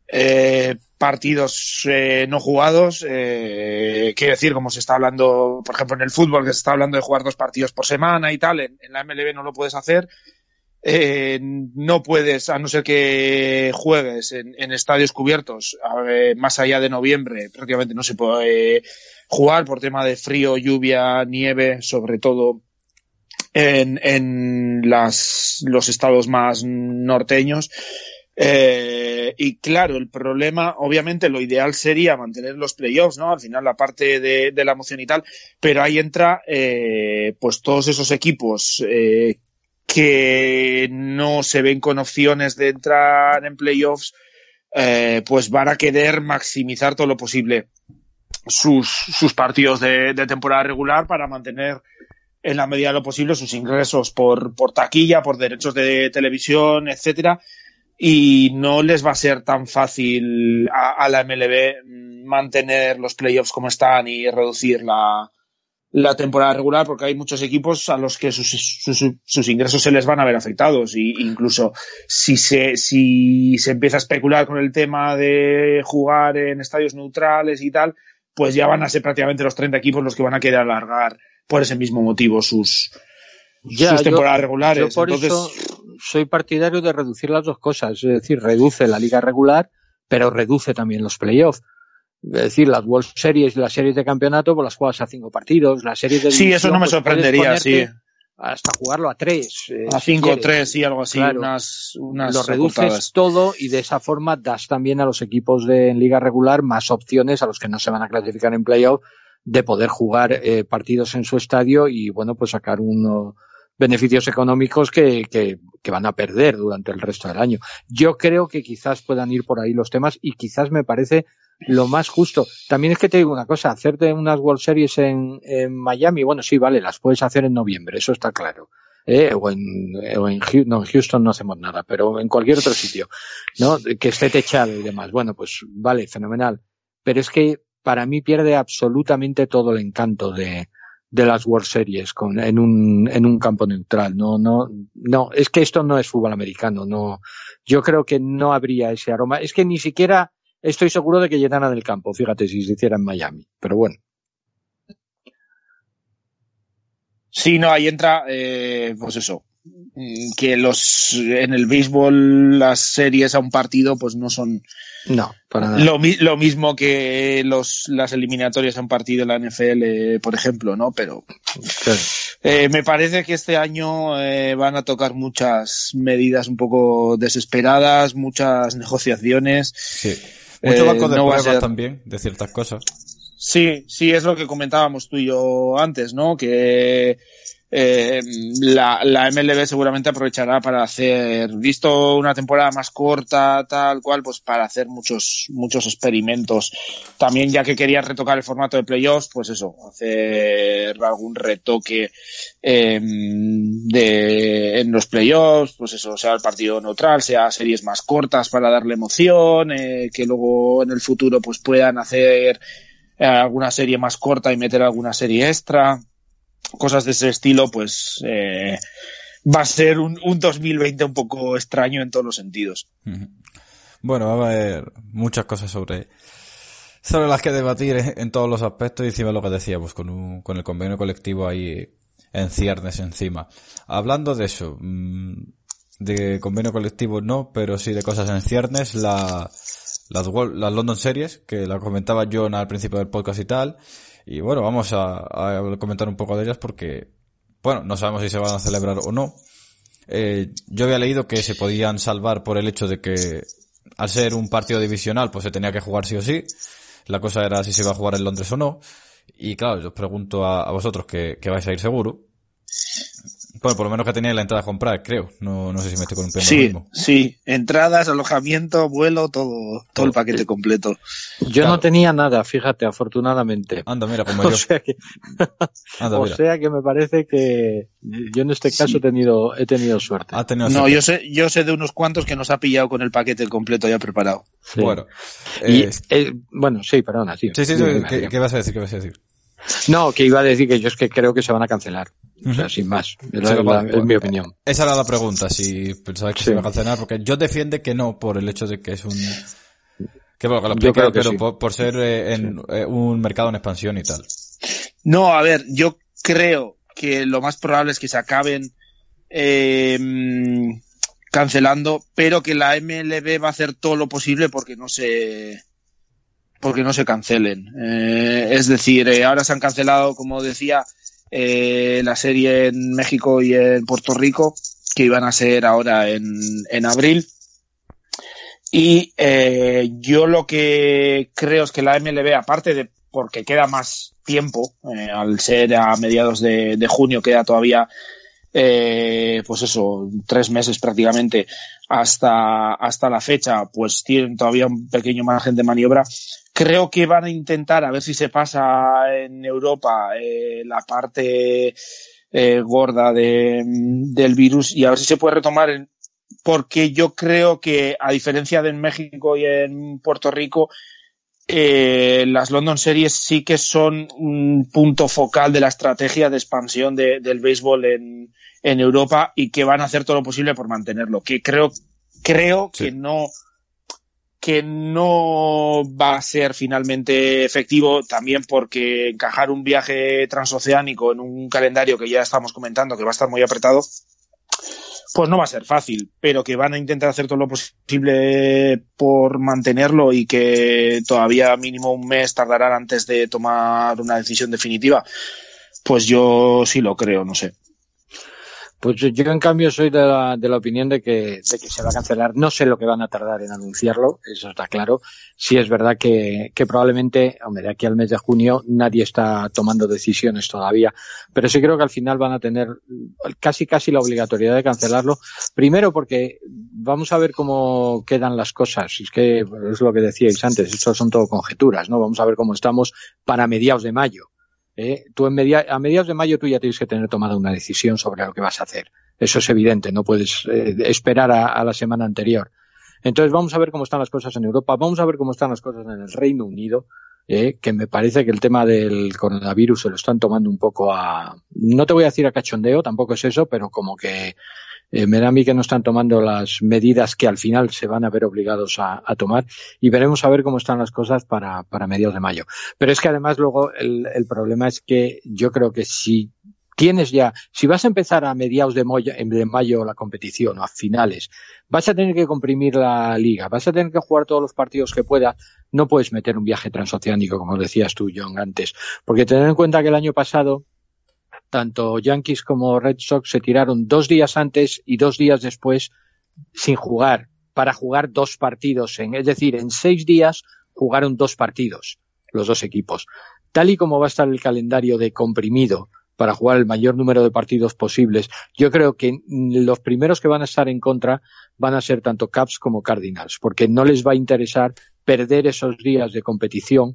eh, partidos eh, no jugados. Eh, quiero decir, como se está hablando, por ejemplo, en el fútbol, que se está hablando de jugar dos partidos por semana y tal, en, la MLB no lo puedes hacer. Eh, no puedes, a no ser que juegues en, estadios cubiertos, más allá de noviembre, prácticamente no se puede jugar por tema de frío, lluvia, nieve, sobre todo en, los estados más norteños. Eh, y claro, el problema, obviamente, lo ideal sería mantener los playoffs, ¿no? Al final, la parte de, la emoción y tal, pero ahí entra, eh, pues todos esos equipos eh, que no se ven con opciones de entrar en playoffs, eh, pues van a querer maximizar todo lo posible sus, sus partidos de, temporada regular para mantener en la medida de lo posible sus ingresos por, por taquilla, por derechos de televisión, etcétera. Y no les va a ser tan fácil a, la MLB mantener los playoffs como están y reducir la, la temporada regular porque hay muchos equipos a los que sus, sus, sus, ingresos se les van a ver afectados y incluso si se, si se empieza a especular con el tema de jugar en estadios neutrales y tal, pues ya van a ser prácticamente los 30 equipos los que van a querer alargar por ese mismo motivo sus, sus temporadas regulares. por Entonces, eso soy partidario de reducir las dos cosas, es decir, reduce la liga regular, pero reduce también los playoffs. Es decir, las World Series y las series de campeonato, pues las juegas a cinco partidos, las series de Sí, eso no me pues, sorprendería, sí. Hasta jugarlo a tres. Eh, a cinco tres, sí, algo así, claro, unas, unas Lo reduces todo y de esa forma das también a los equipos de en liga regular más opciones a los que no se van a clasificar en playoff de poder jugar eh, partidos en su estadio y, bueno, pues sacar unos beneficios económicos que, que, que, van a perder durante el resto del año. Yo creo que quizás puedan ir por ahí los temas y quizás me parece lo más justo. También es que te digo una cosa, hacerte unas World Series en, Miami, bueno, sí, vale, las puedes hacer en noviembre, eso está claro. Eh, o en, o en Houston no hacemos nada, pero en cualquier otro sitio, ¿no? Que esté techado y demás. Bueno, pues vale, fenomenal. Pero es que para mí pierde absolutamente todo el encanto de, de las World Series con, en un, en un campo neutral. No, no, no, es que esto no es fútbol americano, no, yo creo que no habría ese aroma. Es que ni siquiera estoy seguro de que llenaran el campo, fíjate si se hiciera en Miami, pero bueno. Sí, no, ahí entra, eh, pues eso, que los en el béisbol las series a un partido pues no son no para nada. Lo, lo, mismo que los las eliminatorias a un partido en la NFL por ejemplo no pero claro. eh, me parece que este año eh, van a tocar muchas medidas un poco desesperadas muchas negociaciones sí mucho banco de no pruebas ser... también de ciertas cosas. Sí sí es lo que comentábamos tú y yo antes no que eh, la, la, MLB seguramente aprovechará para hacer, visto una temporada más corta, tal cual, pues para hacer muchos, muchos experimentos. También ya que quería retocar el formato de playoffs, pues eso, hacer algún retoque eh, de, en los playoffs, pues eso, sea el partido neutral, sea series más cortas para darle emoción, eh, que luego en el futuro pues puedan hacer alguna serie más corta y meter alguna serie extra cosas de ese estilo, pues eh, va a ser un, un 2020 un poco extraño en todos los sentidos. Bueno, va a haber muchas cosas sobre, sobre las que debatir en todos los aspectos y encima lo que decíamos, con, un, con el convenio colectivo ahí en ciernes encima. Hablando de eso, mm, de convenio colectivo no, pero sí de cosas en ciernes, la, las, las London Series, que la comentaba John al principio del podcast y tal, y bueno, vamos a, comentar un poco de ellas porque, bueno, no sabemos si se van a celebrar o no. Eh, yo había leído que se podían salvar por el hecho de que al ser un partido divisional pues se tenía que jugar sí o sí. La cosa era si se iba a jugar en Londres o no. Y claro, yo os pregunto a, vosotros que vais a ir seguro. Bueno, por lo menos que tenéis la entrada a comprar, creo. No, no sé si me estoy columpiando sí, mismo. Sí, entradas, alojamiento, vuelo, todo, todo el paquete completo. Yo claro. no tenía nada, fíjate, afortunadamente. Anda, mira, como o yo. Sea que, Anda, o mira. sea que me parece que yo en este caso sí. he tenido, he tenido suerte. Ha tenido no, suerte. yo sé, yo sé de unos cuantos que nos ha pillado con el paquete completo ya preparado. Sí. Bueno. Y, eh, eh, bueno, sí, perdona, tío. sí, sí, sí. ¿Qué, ¿Qué vas a decir? ¿Qué vas a decir? No, que iba a decir que yo es que creo que se van a cancelar. O sea, sin más. Es, Sí, la- bueno, la- es mi opinión. Esa era la pregunta, si pensabais que Sí. se iba a cancelar, porque yo defiende que no, por el hecho de que es un... Que bueno, que lo Yo explique, creo que pero sí. por, por ser eh, en eh, un mercado en expansión y tal. No, a ver, yo creo que lo más probable es que se acaben eh, cancelando, pero que la MLB va a hacer todo lo posible porque no se porque no se cancelen. Eh, es decir, eh, ahora se han cancelado, como decía, eh, la serie en México y en Puerto Rico, que iban a ser ahora en, en abril. Y eh, yo lo que creo es que la MLB, aparte de porque queda más tiempo, eh, al ser a mediados de, de junio, queda todavía, eh, pues eso, tres meses prácticamente hasta, hasta la fecha, pues tienen todavía un pequeño margen de maniobra. Creo que van a intentar a ver si se pasa en Europa eh, la parte eh, gorda de, del virus y a ver si se puede retomar porque yo creo que a diferencia de en México y en Puerto Rico, eh, las London Series sí que son un punto focal de la estrategia de expansión de, del béisbol en, en Europa y que van a hacer todo lo posible por mantenerlo. Que creo, creo Sí. que no, que no va a ser finalmente efectivo también porque encajar un viaje transoceánico en un calendario que ya estamos comentando que va a estar muy apretado, pues no va a ser fácil, pero que van a intentar hacer todo lo posible por mantenerlo y que todavía mínimo un mes tardarán antes de tomar una decisión definitiva, pues yo sí lo creo, no sé. Pues yo en cambio soy de la, de la opinión de que, de que se va a cancelar. No sé lo que van a tardar en anunciarlo, eso está claro. Sí es verdad que, que probablemente, hombre, de aquí al mes de junio nadie está tomando decisiones todavía, pero sí creo que al final van a tener casi casi la obligatoriedad de cancelarlo. Primero porque vamos a ver cómo quedan las cosas. Es que es lo que decíais antes, esto son todo conjeturas, ¿no? Vamos a ver cómo estamos para mediados de mayo ¿eh? Tú en media, a mediados de mayo tú ya tienes que tener tomada una decisión sobre lo que vas a hacer. Eso es evidente, no puedes eh, esperar a, la semana anterior. Entonces vamos a ver cómo están las cosas en Europa, vamos a ver cómo están las cosas en el Reino Unido, ¿eh? que me parece que el tema del coronavirus se lo están tomando un poco a, no te voy a decir a cachondeo, tampoco es eso, pero como que eh, me da a mí que no están tomando las medidas que al final se van a ver obligados a, tomar y veremos a ver cómo están las cosas para, para mediados de mayo. Pero es que además luego el, el problema es que yo creo que si tienes ya, si vas a empezar a mediados de mayo, de mayo la competición o a finales, vas a tener que comprimir la liga, vas a tener que jugar todos los partidos que puedas, no puedes meter un viaje transoceánico, como decías tú, John, antes. Porque tener en cuenta que el año pasado tanto Yankees como Red Sox se tiraron dos días antes y dos días después sin jugar, para jugar dos partidos. En, es decir, en seis días jugaron dos partidos los dos equipos. Tal y como va a estar el calendario de comprimido para jugar el mayor número de partidos posibles, yo creo que los primeros que van a estar en contra van a ser tanto Caps como Cardinals, porque no les va a interesar perder esos días de competición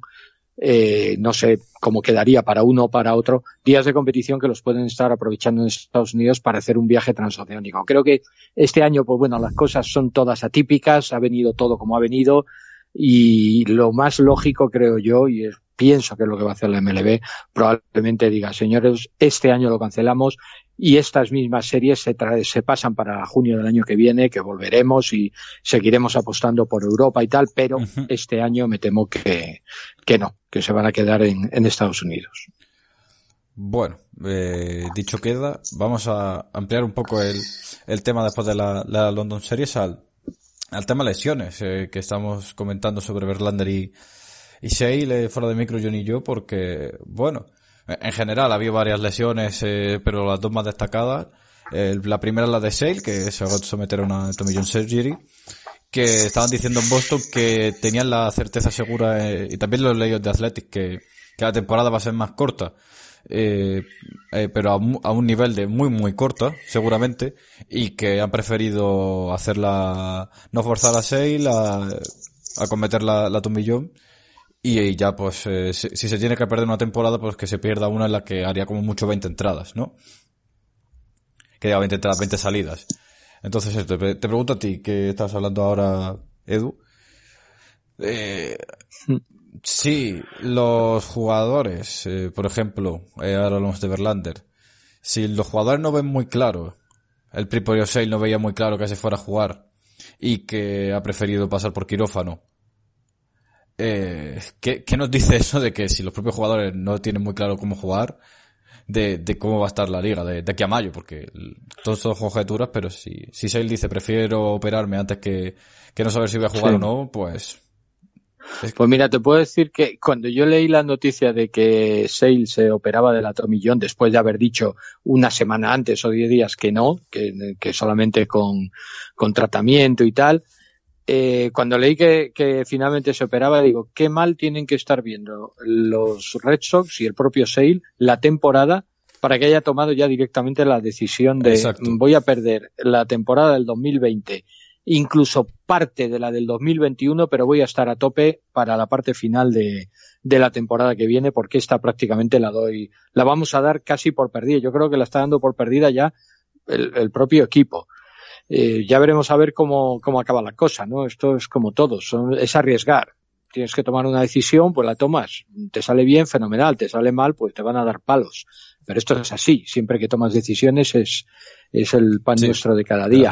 eh, no sé cómo quedaría para uno o para otro, días de competición que los pueden estar aprovechando en Estados Unidos para hacer un viaje transoceánico. Creo que este año, pues bueno, las cosas son todas atípicas, ha venido todo como ha venido y lo más lógico, creo yo, y pienso que es lo que va a hacer la MLB, probablemente diga, señores, este año lo cancelamos y estas mismas series se, se pasan para junio del año que viene, que volveremos y seguiremos apostando por Europa y tal, pero este año me temo que, que no, que se van a quedar en, en Estados Unidos. Bueno, eh, dicho queda, vamos a ampliar un poco el, el tema después de la, la London Series al, al tema lesiones eh, que estamos comentando sobre Verlander y, y Shale fuera de micro John y yo porque, bueno, en general ha habido varias lesiones, eh, pero las dos más destacadas. la primera es la de Sale, que se va a someter a una John Surgery, que estaban diciendo en Boston que tenían la certeza segura, eh, y también los leídos de Athletic, que, que la temporada va a ser más corta. Eh, eh, pero a, a, un nivel de muy muy corta, seguramente, y que han preferido hacerla, no forzar a Sale a, a cometer la, la Tomillón y ya, pues, eh, si, se tiene que perder una temporada, pues que se pierda una en la que haría como mucho 20 entradas, ¿no? Que diga 20 entradas, 20 salidas. Entonces, te, te pregunto a ti, que estás hablando ahora, Edu. Eh, sí, los jugadores, eh, por ejemplo, eh, ahora hablamos de Verlander. Si los jugadores no ven muy claro, el Pripo Sale no veía muy claro que se fuera a jugar y que ha preferido pasar por quirófano eh, ¿qué, ¿qué, nos dice eso de que si los propios jugadores no tienen muy claro cómo jugar, de, de cómo va a estar la liga de, de aquí a mayo? Porque todos son conjeturas, pero si, si Sale dice prefiero operarme antes que, que no saber si voy a jugar o no, pues... Pues mira, te puedo decir que cuando yo leí la noticia de que Sale se operaba del atomillón después de haber dicho una semana antes o diez días que no, que, que solamente con, con tratamiento y tal, eh, cuando leí que, que, finalmente se operaba, digo, qué mal tienen que estar viendo los Red Sox y el propio Sale la temporada para que haya tomado ya directamente la decisión de voy a perder la temporada del 2020, incluso parte de la del 2021, pero voy a estar a tope para la parte final de, de la temporada que viene, porque esta prácticamente la doy, la vamos a dar casi por perdida. Yo creo que la está dando por perdida ya el, el propio equipo eh, ya veremos a ver cómo, cómo acaba la cosa, ¿no? Esto es como todo, son, es arriesgar. Tienes que tomar una decisión, pues la tomas. Te sale bien, fenomenal. Te sale mal, pues te van a dar palos. Pero esto es así. Siempre que tomas decisiones es, es el pan nuestro de cada día.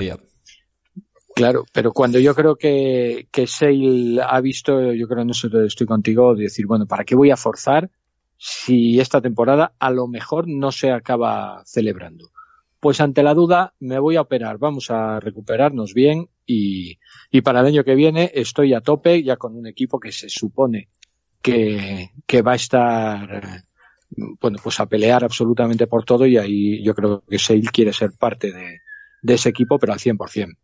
Claro, pero cuando yo creo que, que Sale ha visto, yo creo en eso estoy contigo, de decir, bueno, ¿para qué voy a forzar si esta temporada a lo mejor no se acaba celebrando? Pues ante la duda me voy a operar, vamos a recuperarnos bien y, y para el año que viene estoy a tope ya con un equipo que se supone que, que va a estar bueno, pues a pelear absolutamente por todo y ahí yo creo que Sale quiere ser parte de, de ese equipo, pero al 100%.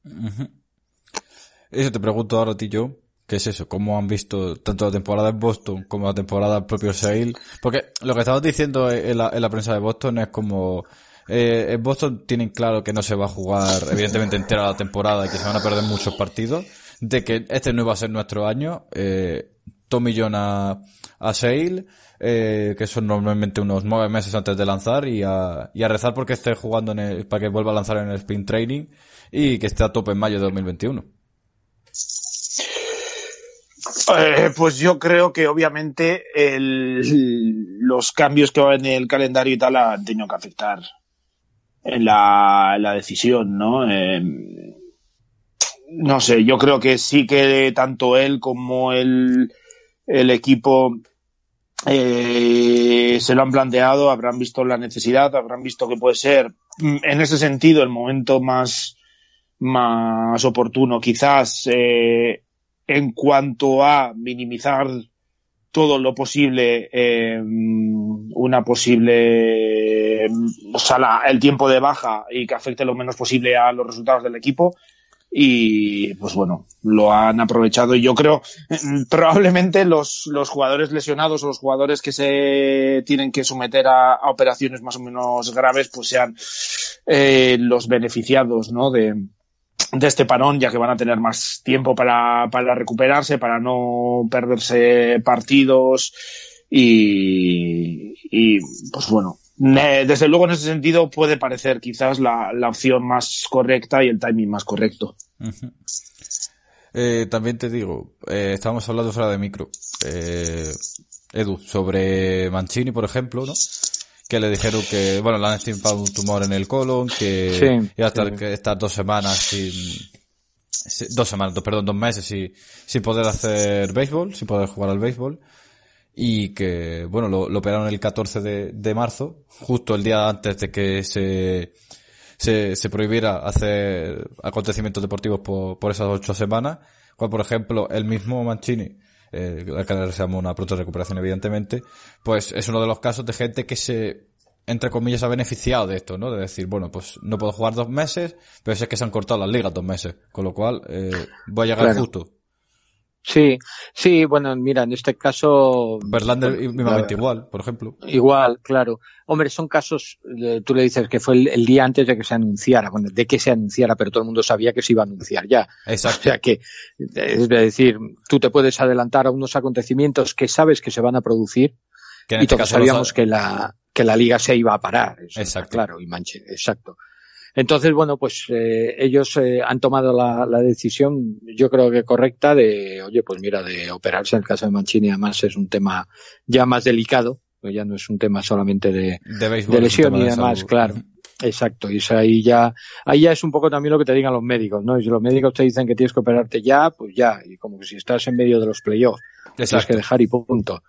Eso te pregunto ahora a ti yo, ¿qué es eso? ¿Cómo han visto tanto la temporada en Boston como la temporada del propio Sale? Porque lo que estabas diciendo en la prensa de Boston es como eh, en Boston tienen claro que no se va a jugar, evidentemente, entera la temporada y que se van a perder muchos partidos. De que este no iba a ser nuestro año. Eh, Tommy John a, a Sale, eh, que son normalmente unos nueve meses antes de lanzar, y a, y a rezar porque esté jugando en el, para que vuelva a lanzar en el sprint training y que esté a tope en mayo de 2021. Eh, pues yo creo que obviamente el, los cambios que va en el calendario y tal han tenido que afectar la, en la decisión, ¿no? Eh, no sé, yo creo que sí que tanto él como el, el equipo eh, se lo han planteado, habrán visto la necesidad, habrán visto que puede ser, mm, en ese sentido, el momento más, más oportuno, quizás eh, en cuanto a minimizar todo lo posible eh, una posible o sea la, el tiempo de baja y que afecte lo menos posible a los resultados del equipo. Y pues bueno lo han aprovechado. Y yo creo probablemente los, los jugadores lesionados o los jugadores que se tienen que someter a, a operaciones más o menos graves pues sean eh, los beneficiados no de, de este parón, ya que van a tener más tiempo para, para recuperarse, para no perderse partidos y, y pues bueno, desde luego en ese sentido puede parecer quizás la, la opción más correcta y el timing más correcto. eh, también te digo, eh, estábamos hablando fuera de micro, eh, Edu, sobre Mancini, por ejemplo, ¿no? Que le dijeron que, bueno, le han estimado un tumor en el colon, que Sí, iba a estar, sí. que estar dos semanas sin, si- dos semanas, dos- perdón, dos meses sin, sin poder hacer béisbol, sin poder jugar al béisbol. Y que, bueno, lo, lo operaron el 14 de, de marzo, justo el día antes de que se, se, se prohibiera hacer acontecimientos deportivos por, por esas ocho semanas. Cual, por ejemplo, el mismo Mancini, eh, al que le deseamos una pronta recuperación, evidentemente, pues es uno de los casos de gente que se, entre comillas, ha beneficiado de esto, ¿no? De decir, bueno, pues no puedo jugar dos meses, pero es que se han cortado las ligas dos meses. Con lo cual, eh, voy a llegar Claro. justo. Sí, sí, bueno, mira, en este caso. Verlander bueno, mismamente la- igual, por ejemplo. Igual, claro. Hombre, son casos, eh, tú le dices que fue el, el día antes de que se anunciara, bueno, de que se anunciara, pero todo el mundo sabía que se iba a anunciar ya. O Exacto. sea que, es decir, tú te puedes adelantar a unos acontecimientos que sabes que se van a producir Que en y este todos caso sabíamos que la, que la liga se iba a parar. Eso Exacto. Claro, y manche, exacto. Entonces, bueno, pues eh, ellos eh, han tomado la, la decisión, yo creo que correcta, de, oye, pues mira, de operarse en el caso de Mancini, además es un tema ya más delicado, pues ya no es un tema solamente de, De béisbol. de lesión y de demás, salud. claro. Exacto, y es ahí ya, ahí ya es un poco también lo que te digan los médicos, ¿no? Y si los médicos te dicen que tienes que operarte ya, pues ya, y como que si estás en medio de los playoffs, tienes que dejar y punto,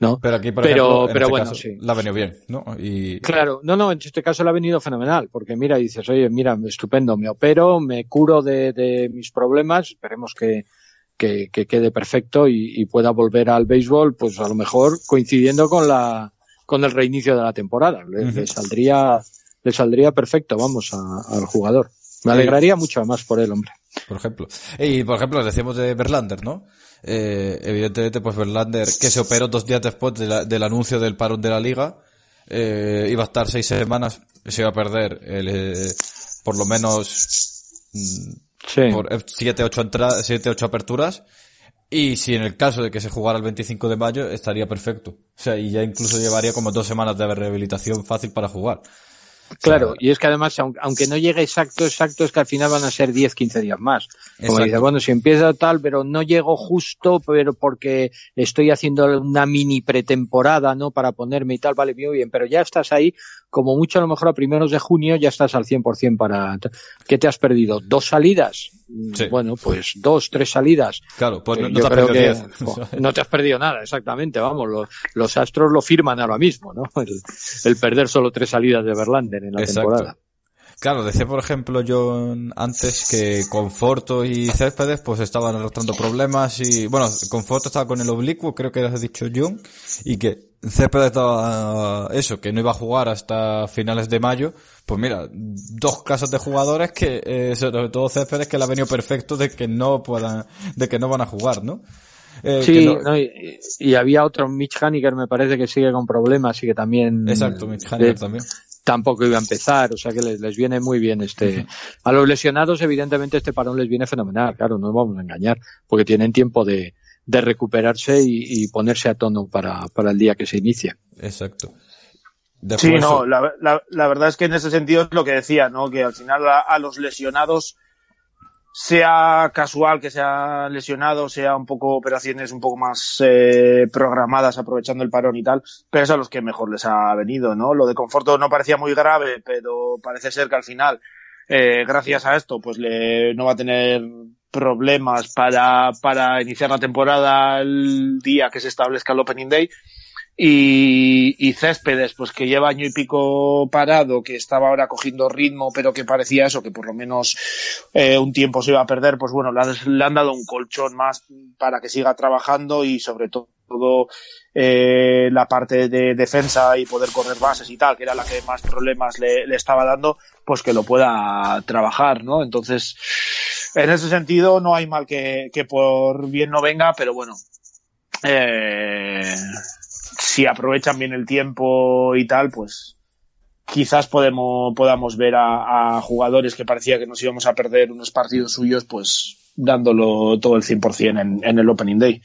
¿no? Pero aquí, por Pero- ejemplo, en pero este bueno, caso, sí. la ha venido bien, ¿no? Y, Claro, no, no, en este caso le ha venido fenomenal, porque mira, dices, oye, mira, estupendo, me opero, me curo de, de mis problemas, esperemos que, que, que quede perfecto y, y pueda volver al béisbol, pues a lo mejor coincidiendo con la, con el reinicio de la temporada. Le, saldría, le saldría perfecto, vamos, a- al jugador. Me alegraría mucho más por él, hombre. por ejemplo. Y, por ejemplo, decíamos de Verlander, ¿no? Eh, evidentemente, pues Verlander, que se operó dos días después de la- del anuncio del parón de la liga, eh, iba a estar seis semanas, se iba a perder el, eh, por lo menos mm, Sí. por eh, siete, ocho entradas, siete, ocho aperturas. Y si en el caso de que se jugara el 25 de mayo, estaría perfecto. O sea, y ya incluso llevaría como dos semanas de rehabilitación fácil para jugar. Claro, y es que además, aun- aunque no llegue exacto, exacto, es que al final van a ser 10, 15 días más. Como dice, bueno, si empieza tal, pero no llego justo, pero porque estoy haciendo una mini pretemporada, ¿no? Para ponerme y tal, vale, muy bien, pero ya estás ahí, como mucho a lo mejor a primeros de junio ya estás al 100% para... ¿Qué te has perdido? ¿Dos salidas? Mm, Sí. Bueno, pues dos, tres salidas. Claro, pues Eh, no, te has perdido que 10. jo, no te has perdido nada, exactamente, vamos, los, los astros lo firman ahora mismo, ¿no? El, el perder solo tres salidas de Verlander en la Exacto. temporada. Claro, decía por ejemplo John antes que Conforto y Céspedes pues estaban arrastrando problemas y bueno, Conforto estaba con el oblicuo, creo que has dicho John, y que Céspedes estaba eso, que no iba a jugar hasta finales de mayo, pues mira, dos casos de jugadores que, eh, sobre todo Céspedes, que le ha venido perfecto de que no puedan, de que no van a jugar, ¿no? Eh, sí, no... y, había otro, Mitch Haniger me parece que sigue con problemas y que también... Exacto, Mitch Haniger también. Tampoco iba a empezar, o sea que les, les viene muy bien este... A los lesionados, evidentemente, este parón les viene fenomenal, claro, no nos vamos a engañar, porque tienen tiempo de, de recuperarse y, y, ponerse a tono para, para el día que se inicia. Exacto. sí, no, la, la, la, verdad es que en ese sentido es lo que decía, ¿no? Que al final a, a los lesionados sea casual que sea lesionado, sea un poco operaciones un poco más eh, programadas aprovechando el parón y tal, pero es a los que mejor les ha venido, ¿no? Lo de Conforto no parecía muy grave, pero parece ser que al final, eh, gracias a esto, pues le, no va a tener problemas para, para iniciar la temporada el día que se establezca el Opening Day y, y, Céspedes, pues que lleva año y pico parado, que estaba ahora cogiendo ritmo, pero que parecía eso, que por lo menos eh, un tiempo se iba a perder, pues bueno, le, han dado un colchón más para que siga trabajando y sobre todo eh, la parte de defensa y poder correr bases y tal, que era la que más problemas le, le estaba dando, pues que lo pueda trabajar, ¿no? Entonces, en ese sentido no hay mal que, que por bien no venga, pero bueno, eh, si aprovechan bien el tiempo y tal, pues quizás podemos, podamos ver a, jugadores que parecía que nos íbamos a perder unos partidos suyos, pues dándolo todo el 100% en, en el Opening Day.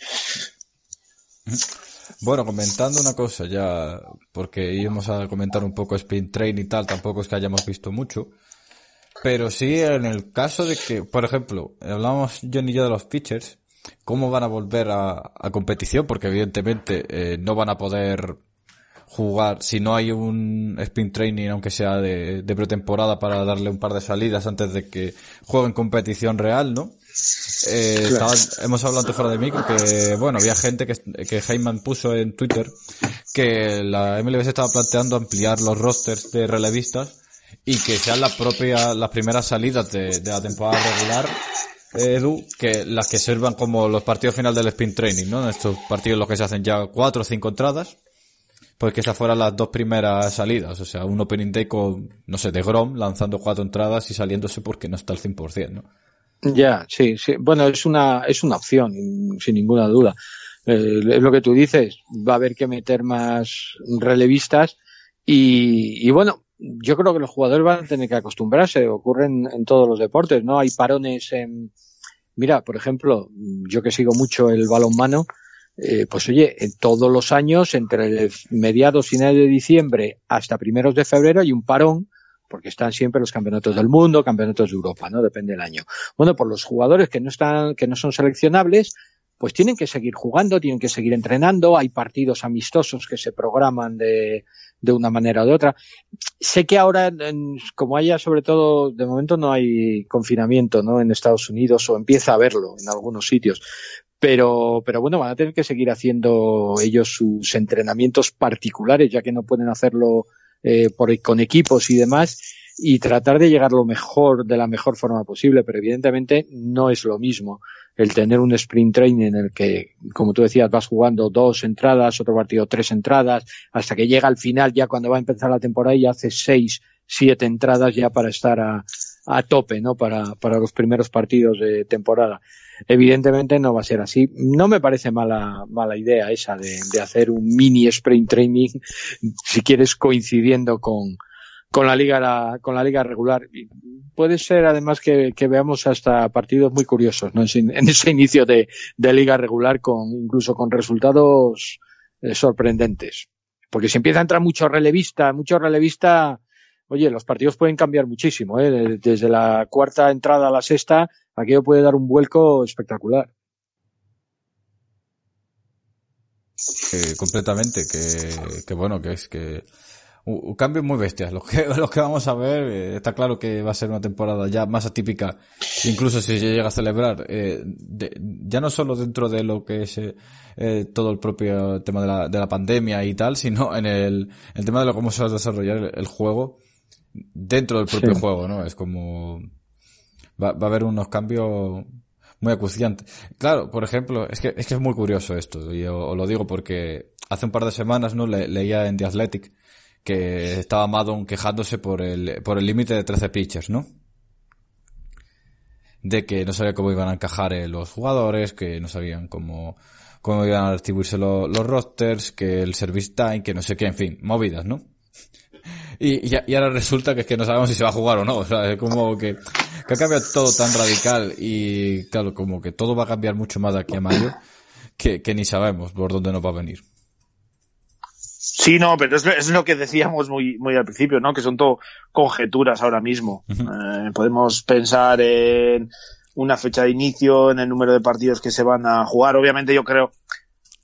Bueno, comentando una cosa ya, porque íbamos a comentar un poco Spin Train y tal, tampoco es que hayamos visto mucho. Pero sí, en el caso de que, por ejemplo, hablamos yo y yo de los pitchers, cómo van a volver a, a competición, porque evidentemente eh, no van a poder jugar si no hay un spin training, aunque sea de, de, pretemporada, para darle un par de salidas antes de que jueguen competición real, ¿no? Eh, estaba, hemos hablado antes fuera de micro que, bueno, había gente que, que Heyman puso en Twitter que la MLB se estaba planteando ampliar los rosters de relevistas y que sean las propias, las primeras salidas de, la temporada regular Edu, que las que sirvan como los partidos final del sprint training, ¿no? Estos partidos los que se hacen ya cuatro o cinco entradas, pues que esas fueran las dos primeras salidas, o sea, un opening day con, no sé, de Grom lanzando cuatro entradas y saliéndose porque no está al 100%, ¿no? Ya, sí, sí. Bueno, es una, es una opción, sin ninguna duda. Eh, es lo que tú dices, va a haber que meter más relevistas y, y bueno, yo creo que los jugadores van a tener que acostumbrarse, ocurren en todos los deportes, ¿no? Hay parones en, mira, por ejemplo, yo que sigo mucho el balonmano, eh, pues oye, en todos los años, entre mediados, finales de diciembre hasta primeros de febrero hay un parón, porque están siempre los campeonatos del mundo, campeonatos de Europa, ¿no? Depende del año. Bueno, por los jugadores que no están, que no son seleccionables, pues tienen que seguir jugando, tienen que seguir entrenando, hay partidos amistosos que se programan de, de una manera o de otra. Sé que ahora, como haya sobre todo, de momento no hay confinamiento, ¿no? En Estados Unidos o empieza a haberlo en algunos sitios. Pero, pero bueno, van a tener que seguir haciendo ellos sus entrenamientos particulares, ya que no pueden hacerlo eh, con equipos y demás, y tratar de llegar lo mejor, de la mejor forma posible, pero evidentemente no es lo mismo el tener un sprint training en el que, como tú decías, vas jugando dos entradas, otro partido tres entradas, hasta que llega al final, ya cuando va a empezar la temporada, y hace seis, siete entradas ya para estar a, a tope, ¿no? Para, para los primeros partidos de temporada. Evidentemente no va a ser así. No me parece mala, mala idea esa de, de hacer un mini sprint training, si quieres coincidiendo con, con la liga con la liga regular puede ser además que, veamos hasta partidos muy curiosos ¿no? en, ese inicio de, de, liga regular con incluso con resultados eh, sorprendentes porque si empieza a entrar mucho relevista mucho relevista oye los partidos pueden cambiar muchísimo ¿eh? desde la cuarta entrada a la sexta aquello puede dar un vuelco espectacular eh, completamente que, que bueno que es que un cambio muy bestias. Lo que, lo que vamos a ver, eh, está claro que va a ser una temporada ya más atípica, incluso si se llega a celebrar, eh, de, ya no solo dentro de lo que es eh, todo el propio tema de la, de la pandemia y tal, sino en el, el tema de lo, cómo se va a desarrollar el, el juego dentro del propio sí. juego, ¿no? Es como, va, va a haber unos cambios muy acuciante. Claro, por ejemplo, es que, es que es muy curioso esto, y os lo digo porque hace un par de semanas, ¿no? leía en The Athletic que estaba Madon quejándose por el, por el límite de 13 pitchers, ¿no? De que no sabía cómo iban a encajar eh, los jugadores, que no sabían cómo, cómo iban a distribuirse los rosters, que el service time, que no sé qué, en fin, movidas, ¿no? Y, y, ahora resulta que es que no sabemos si se va a jugar o no, o sea, es como que, que ha cambiado todo tan radical y claro, como que todo va a cambiar mucho más de aquí a mayo, que, que ni sabemos por dónde nos va a venir. Sí, no, pero es, lo que decíamos muy, muy al principio, ¿no? Que son todo conjeturas ahora mismo. Eh, podemos pensar en una fecha de inicio, en el número de partidos que se van a jugar. Obviamente yo creo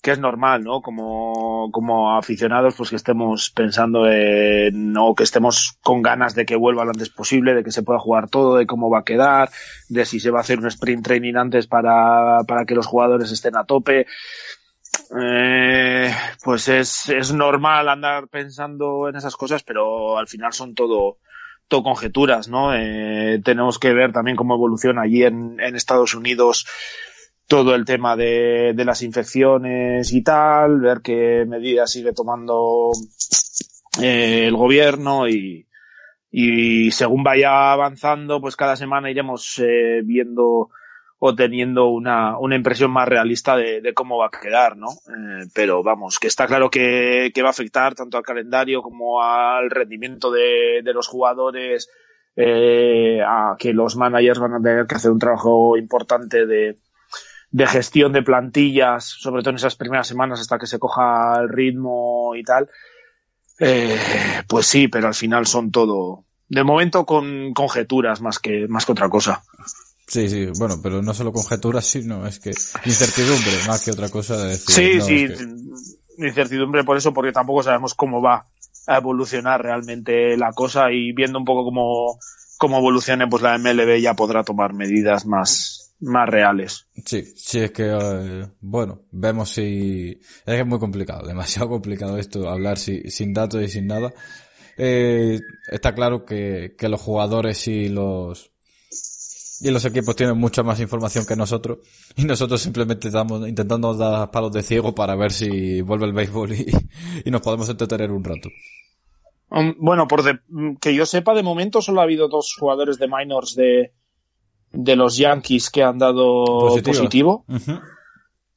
que es normal, ¿no? Como, como aficionados, pues que estemos pensando en, o que estemos con ganas de que vuelva lo antes posible, de que se pueda jugar todo, de cómo va a quedar, de si se va a hacer un sprint training antes para, para que los jugadores estén a tope eh, pues es, es normal andar pensando en esas cosas, pero al final son todo, todo conjeturas, ¿no? Eh, tenemos que ver también cómo evoluciona allí en, Estados Unidos todo el tema de, de, las infecciones y tal, ver qué medidas sigue tomando eh, el gobierno y, y según vaya avanzando, pues cada semana iremos eh, viendo o teniendo una, una impresión más realista de, cómo va a quedar, ¿no? Eh, pero vamos, que está claro que, va a afectar tanto al calendario como al rendimiento de, de los jugadores, eh, a que los managers van a tener que hacer un trabajo importante de, de gestión de plantillas, sobre todo en esas primeras semanas hasta que se coja el ritmo y tal. Eh, pues sí, pero al final son todo, de momento con conjeturas más que, más que otra cosa. Sí, sí, bueno, pero no solo conjeturas, sino es que incertidumbre más que otra cosa de decir. Sí, sí, incertidumbre por eso, porque tampoco sabemos cómo va a evolucionar realmente la cosa y viendo un poco cómo, cómo evolucione, pues la MLB ya podrá tomar medidas más, más reales. Sí, sí, es que, eh, bueno, vemos si, es que es muy complicado, demasiado complicado esto, hablar si, sin datos y sin nada. Eh, está claro que, que los jugadores y los, y los equipos tienen mucha más información que nosotros y nosotros simplemente estamos intentando dar palos de ciego para ver si vuelve el béisbol y, y nos podemos entretener un rato. Bueno, por que yo sepa, de momento solo ha habido dos jugadores de minors de, de los Yankees que han dado positivo.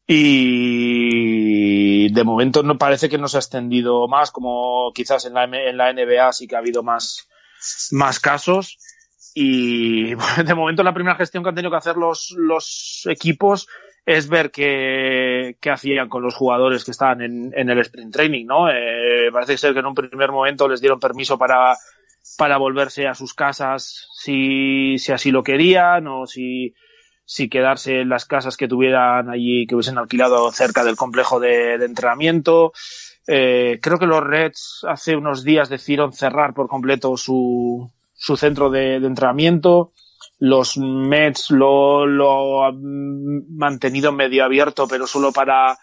Y de momento no parece que no se ha extendido más, como quizás en la, en la NBA sí que ha habido más, más casos. Y de momento la primera gestión que han tenido que hacer los, los equipos es ver qué, qué hacían con los jugadores que estaban en, en el sprint training, ¿no? Eh, parece ser que en un primer momento les dieron permiso para, para volverse a sus casas si, si así lo querían o si, si quedarse en las casas que tuvieran allí, que hubiesen alquilado cerca del complejo de, de entrenamiento. Eh, creo que los Reds hace unos días decidieron cerrar por completo su, su centro de, entrenamiento. Los Mets lo, lo han mantenido medio abierto, pero solo para,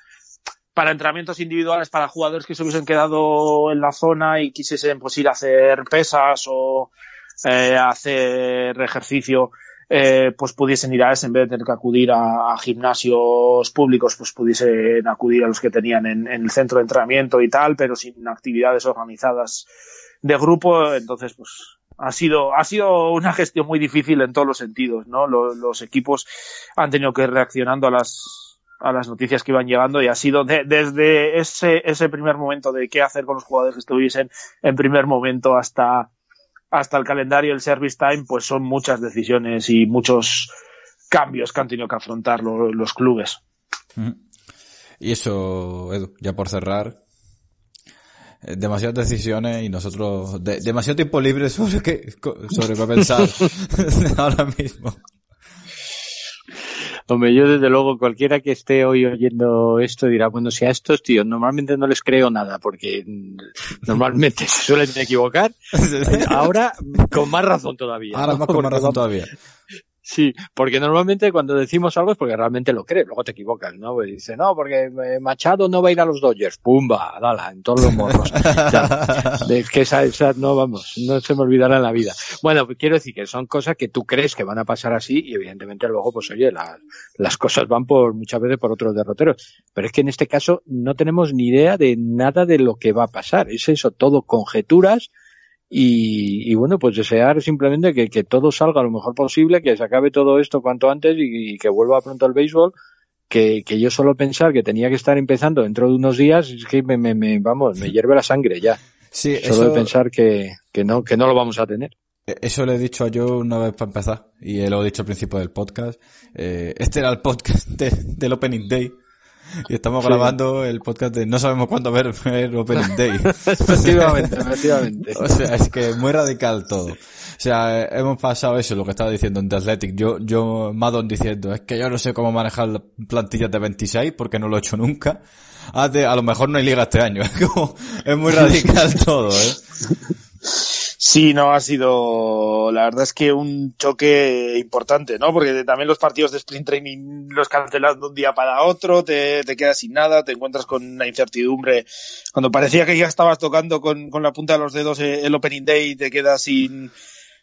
para entrenamientos individuales, para jugadores que se hubiesen quedado en la zona y quisiesen pues ir a hacer pesas o eh, hacer ejercicio, eh, pues pudiesen ir a ese en vez de tener que acudir a, a gimnasios públicos, pues pudiesen acudir a los que tenían en, en, el centro de entrenamiento y tal, pero sin actividades organizadas de grupo, entonces pues ha sido, ha sido una gestión muy difícil en todos los sentidos, ¿no? Los, equipos han tenido que ir reaccionando a las, a las noticias que iban llegando y ha sido de, desde ese, ese primer momento de qué hacer con los jugadores que estuviesen en primer momento hasta, hasta el calendario, el service time, pues son muchas decisiones y muchos cambios que han tenido que afrontar los, los clubes. Y eso, Edu, ya por cerrar, demasiadas decisiones y nosotros de, demasiado tiempo libre sobre qué sobre qué pensar ahora mismo. Hombre, yo desde luego cualquiera que esté hoy oyendo esto dirá, bueno, si a estos tíos normalmente no les creo nada porque normalmente se suelen equivocar, ahora con más razón todavía. Ahora más con más razón todavía. Sí, porque normalmente cuando decimos algo es porque realmente lo crees, luego te equivocas, ¿no? Pues dice, no, porque eh, Machado no va a ir a los Dodgers, pumba, dala, en todos los morros. es que esa, esa, no, vamos, no se me olvidará en la vida. Bueno, quiero decir que son cosas que tú crees que van a pasar así y evidentemente luego, pues oye, las, las cosas van por muchas veces por otros derroteros. Pero es que en este caso no tenemos ni idea de nada de lo que va a pasar. Es eso, todo conjeturas y, bueno, pues desear simplemente que, que, todo salga lo mejor posible, que se acabe todo esto cuanto antes y, que vuelva pronto el béisbol. Que, que, yo solo pensar que tenía que estar empezando dentro de unos días, es que me, me, vamos, me hierve la sangre ya. Sí, solo de pensar que, que no, que no lo vamos a tener. E, eso le he dicho a yo una vez para empezar, y lo he dicho al principio del podcast. Eh, este era el podcast del Opening Day y estamos grabando el podcast de no sabemos cuándo ver, el Opening Day. efectivamente, efectivamente. O sea, es que muy radical todo. O sea, hemos pasado eso, lo que estaba diciendo en The Athletic. Yo, yo, Madon diciendo, es que yo no sé cómo manejar plantillas de 26 porque no lo he hecho nunca. A, ah, a lo mejor no hay liga este año. Es como, es muy radical todo, eh. Sí, no, ha sido, la verdad es que un choque importante, ¿no? Porque también los partidos de sprint training los cancelas de un día para otro, te, te quedas sin nada, te encuentras con una incertidumbre. Cuando parecía que ya estabas tocando con, con la punta de los dedos el opening day, te quedas sin,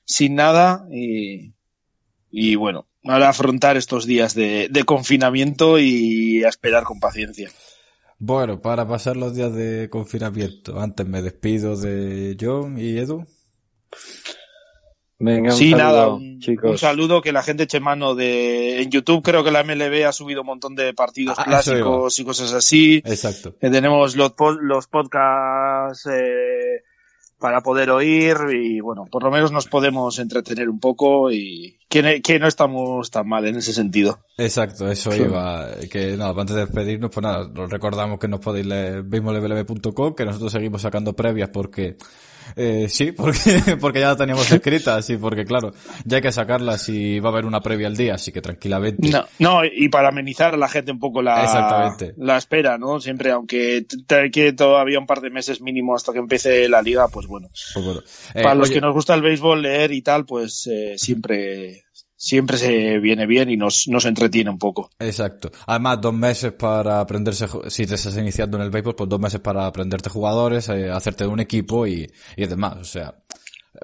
sin nada y, y bueno, ahora afrontar estos días de, de confinamiento y a esperar con paciencia. Bueno, para pasar los días de confinamiento, antes me despido de John y Edu. Venga, sí, nada, un, chicos. un saludo que la gente eche mano de en YouTube creo que la MLB ha subido un montón de partidos ah, clásicos y cosas así. Exacto. Que tenemos los, los podcasts eh, para poder oír y bueno, por lo menos nos podemos entretener un poco y que, que no estamos tan mal en ese sentido. Exacto, eso iba. Que nada, antes de despedirnos, pues nada, recordamos que nos podéis leer que nosotros seguimos sacando previas porque eh, sí, porque, porque ya la teníamos escrita, sí, porque claro, ya hay que sacarla si va a haber una previa al día, así que tranquilamente. No, no y para amenizar a la gente un poco la, la espera, ¿no? Siempre, aunque te quede todavía un par de meses mínimo hasta que empiece la liga, pues bueno. Pues eh, para los que nos gusta el béisbol, leer y tal, pues eh, siempre siempre se viene bien y nos, nos entretiene un poco. Exacto. Además, dos meses para aprenderse, si te estás iniciando en el béisbol, pues dos meses para aprenderte jugadores, eh, hacerte un equipo y, y demás. O sea,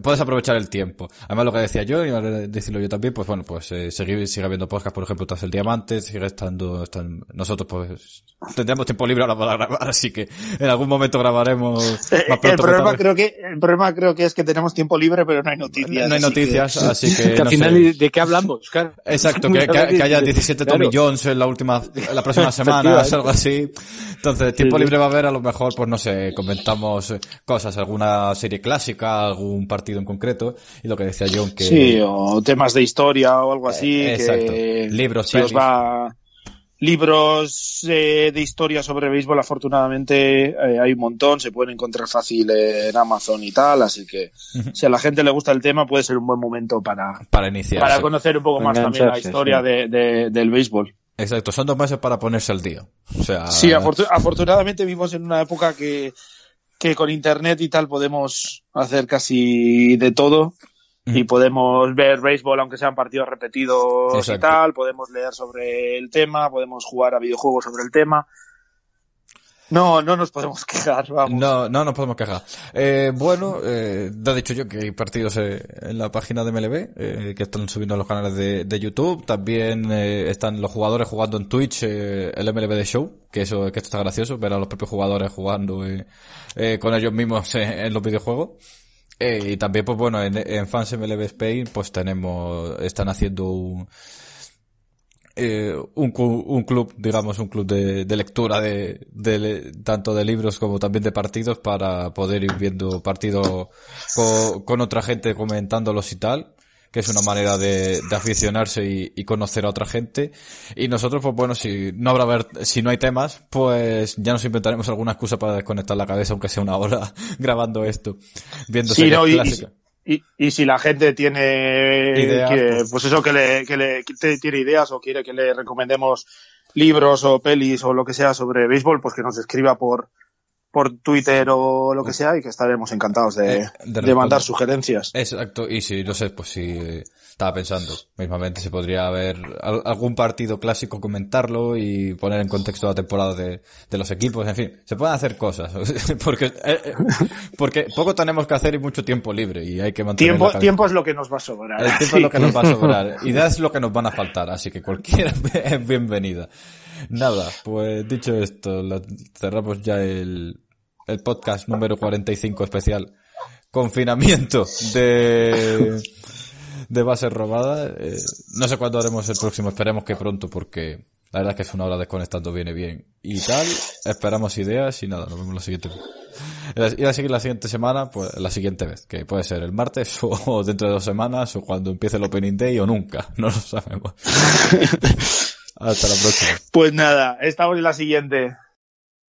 puedes aprovechar el tiempo. Además, lo que decía yo, y decirlo yo también, pues bueno, pues eh, sigue, sigue habiendo podcast, por ejemplo, tras el diamante, sigue estando, están, nosotros pues tendremos tiempo libre ahora para grabar, así que en algún momento grabaremos eh, el problema creo que, el problema creo que es que tenemos tiempo libre, pero no hay noticias. No hay noticias, así que, al final, ¿de qué hablamos? Exacto, que, que, haya 17 Tommy Jones en la última, en la próxima semana, algo así. Entonces, tiempo libre va a haber, a lo mejor, pues no sé, comentamos cosas, alguna serie clásica, algún partido partido en concreto y lo que decía John que sí o temas de historia o algo así eh, exacto. Libros si os va libros eh, de historia sobre béisbol afortunadamente eh, hay un montón se pueden encontrar fácil en Amazon y tal así que si a la gente le gusta el tema puede ser un buen momento para para iniciar para conocer un poco más también la historia de, del béisbol. Exacto son dos meses para ponerse al día. O sea sí afortunadamente vivimos en una época que que con internet y tal podemos hacer casi de todo y podemos ver béisbol aunque sean partidos repetidos y tal, podemos leer sobre el tema, podemos jugar a videojuegos sobre el tema. No, no nos podemos quejar, vamos. No, no nos podemos quejar. Eh, bueno, eh, he dicho yo que hay partidos eh, en la página de MLB, eh, que están subiendo a los canales de, de YouTube. También eh, están los jugadores jugando en Twitch eh, el MLB de Show, que eso que esto está gracioso, ver a los propios jugadores jugando con ellos mismos en los videojuegos. y también, pues bueno, en, en Fans MLB Spain, pues tenemos, están haciendo un, eh, un, un, club, digamos, un club de, de lectura de, de, tanto de libros como también de partidos para poder ir viendo partidos con, con, otra gente comentándolos y tal, que es una manera de, de aficionarse y, y, conocer a otra gente. Y nosotros, pues bueno, si no habrá ver, si no hay temas, pues ya nos inventaremos alguna excusa para desconectar la cabeza, aunque sea una hora grabando esto, viendo sí, no, y, y si la gente tiene ideas, pues... pues... eso que le, que le tiene ideas o quiere que le recomendemos libros o pelis o lo que sea sobre béisbol, pues que nos escriba por por Twitter o lo que sea y que estaremos encantados de, Eh, de de mandar sugerencias. Exacto, y si, no sé, pues si eh, estaba pensando, mismamente se podría al- algún partido clásico, comentarlo y poner en contexto la temporada de, de los equipos, en fin, se pueden hacer cosas, porque, eh, eh, porque poco tenemos que hacer y mucho tiempo libre y hay que mantener Tiempo, tiempo es lo que nos va a sobrar. El tiempo Sí. es lo que nos va a sobrar. Ideas es lo que nos van a faltar, así que cualquiera es bienvenida. Nada, pues dicho esto, cerramos ya el, el podcast número 45 especial. Confinamiento de, de base robada. Eh, no sé cuándo haremos el próximo, esperemos que pronto porque la verdad es que es una hora desconectando viene bien. Y tal, esperamos ideas y nada, nos vemos la siguiente y a seguir la siguiente semana, pues la siguiente vez, que puede ser el martes o dentro de dos semanas o cuando empiece el Opening Day o nunca, no lo sabemos. Hasta la próxima. Pues nada, estamos en la siguiente.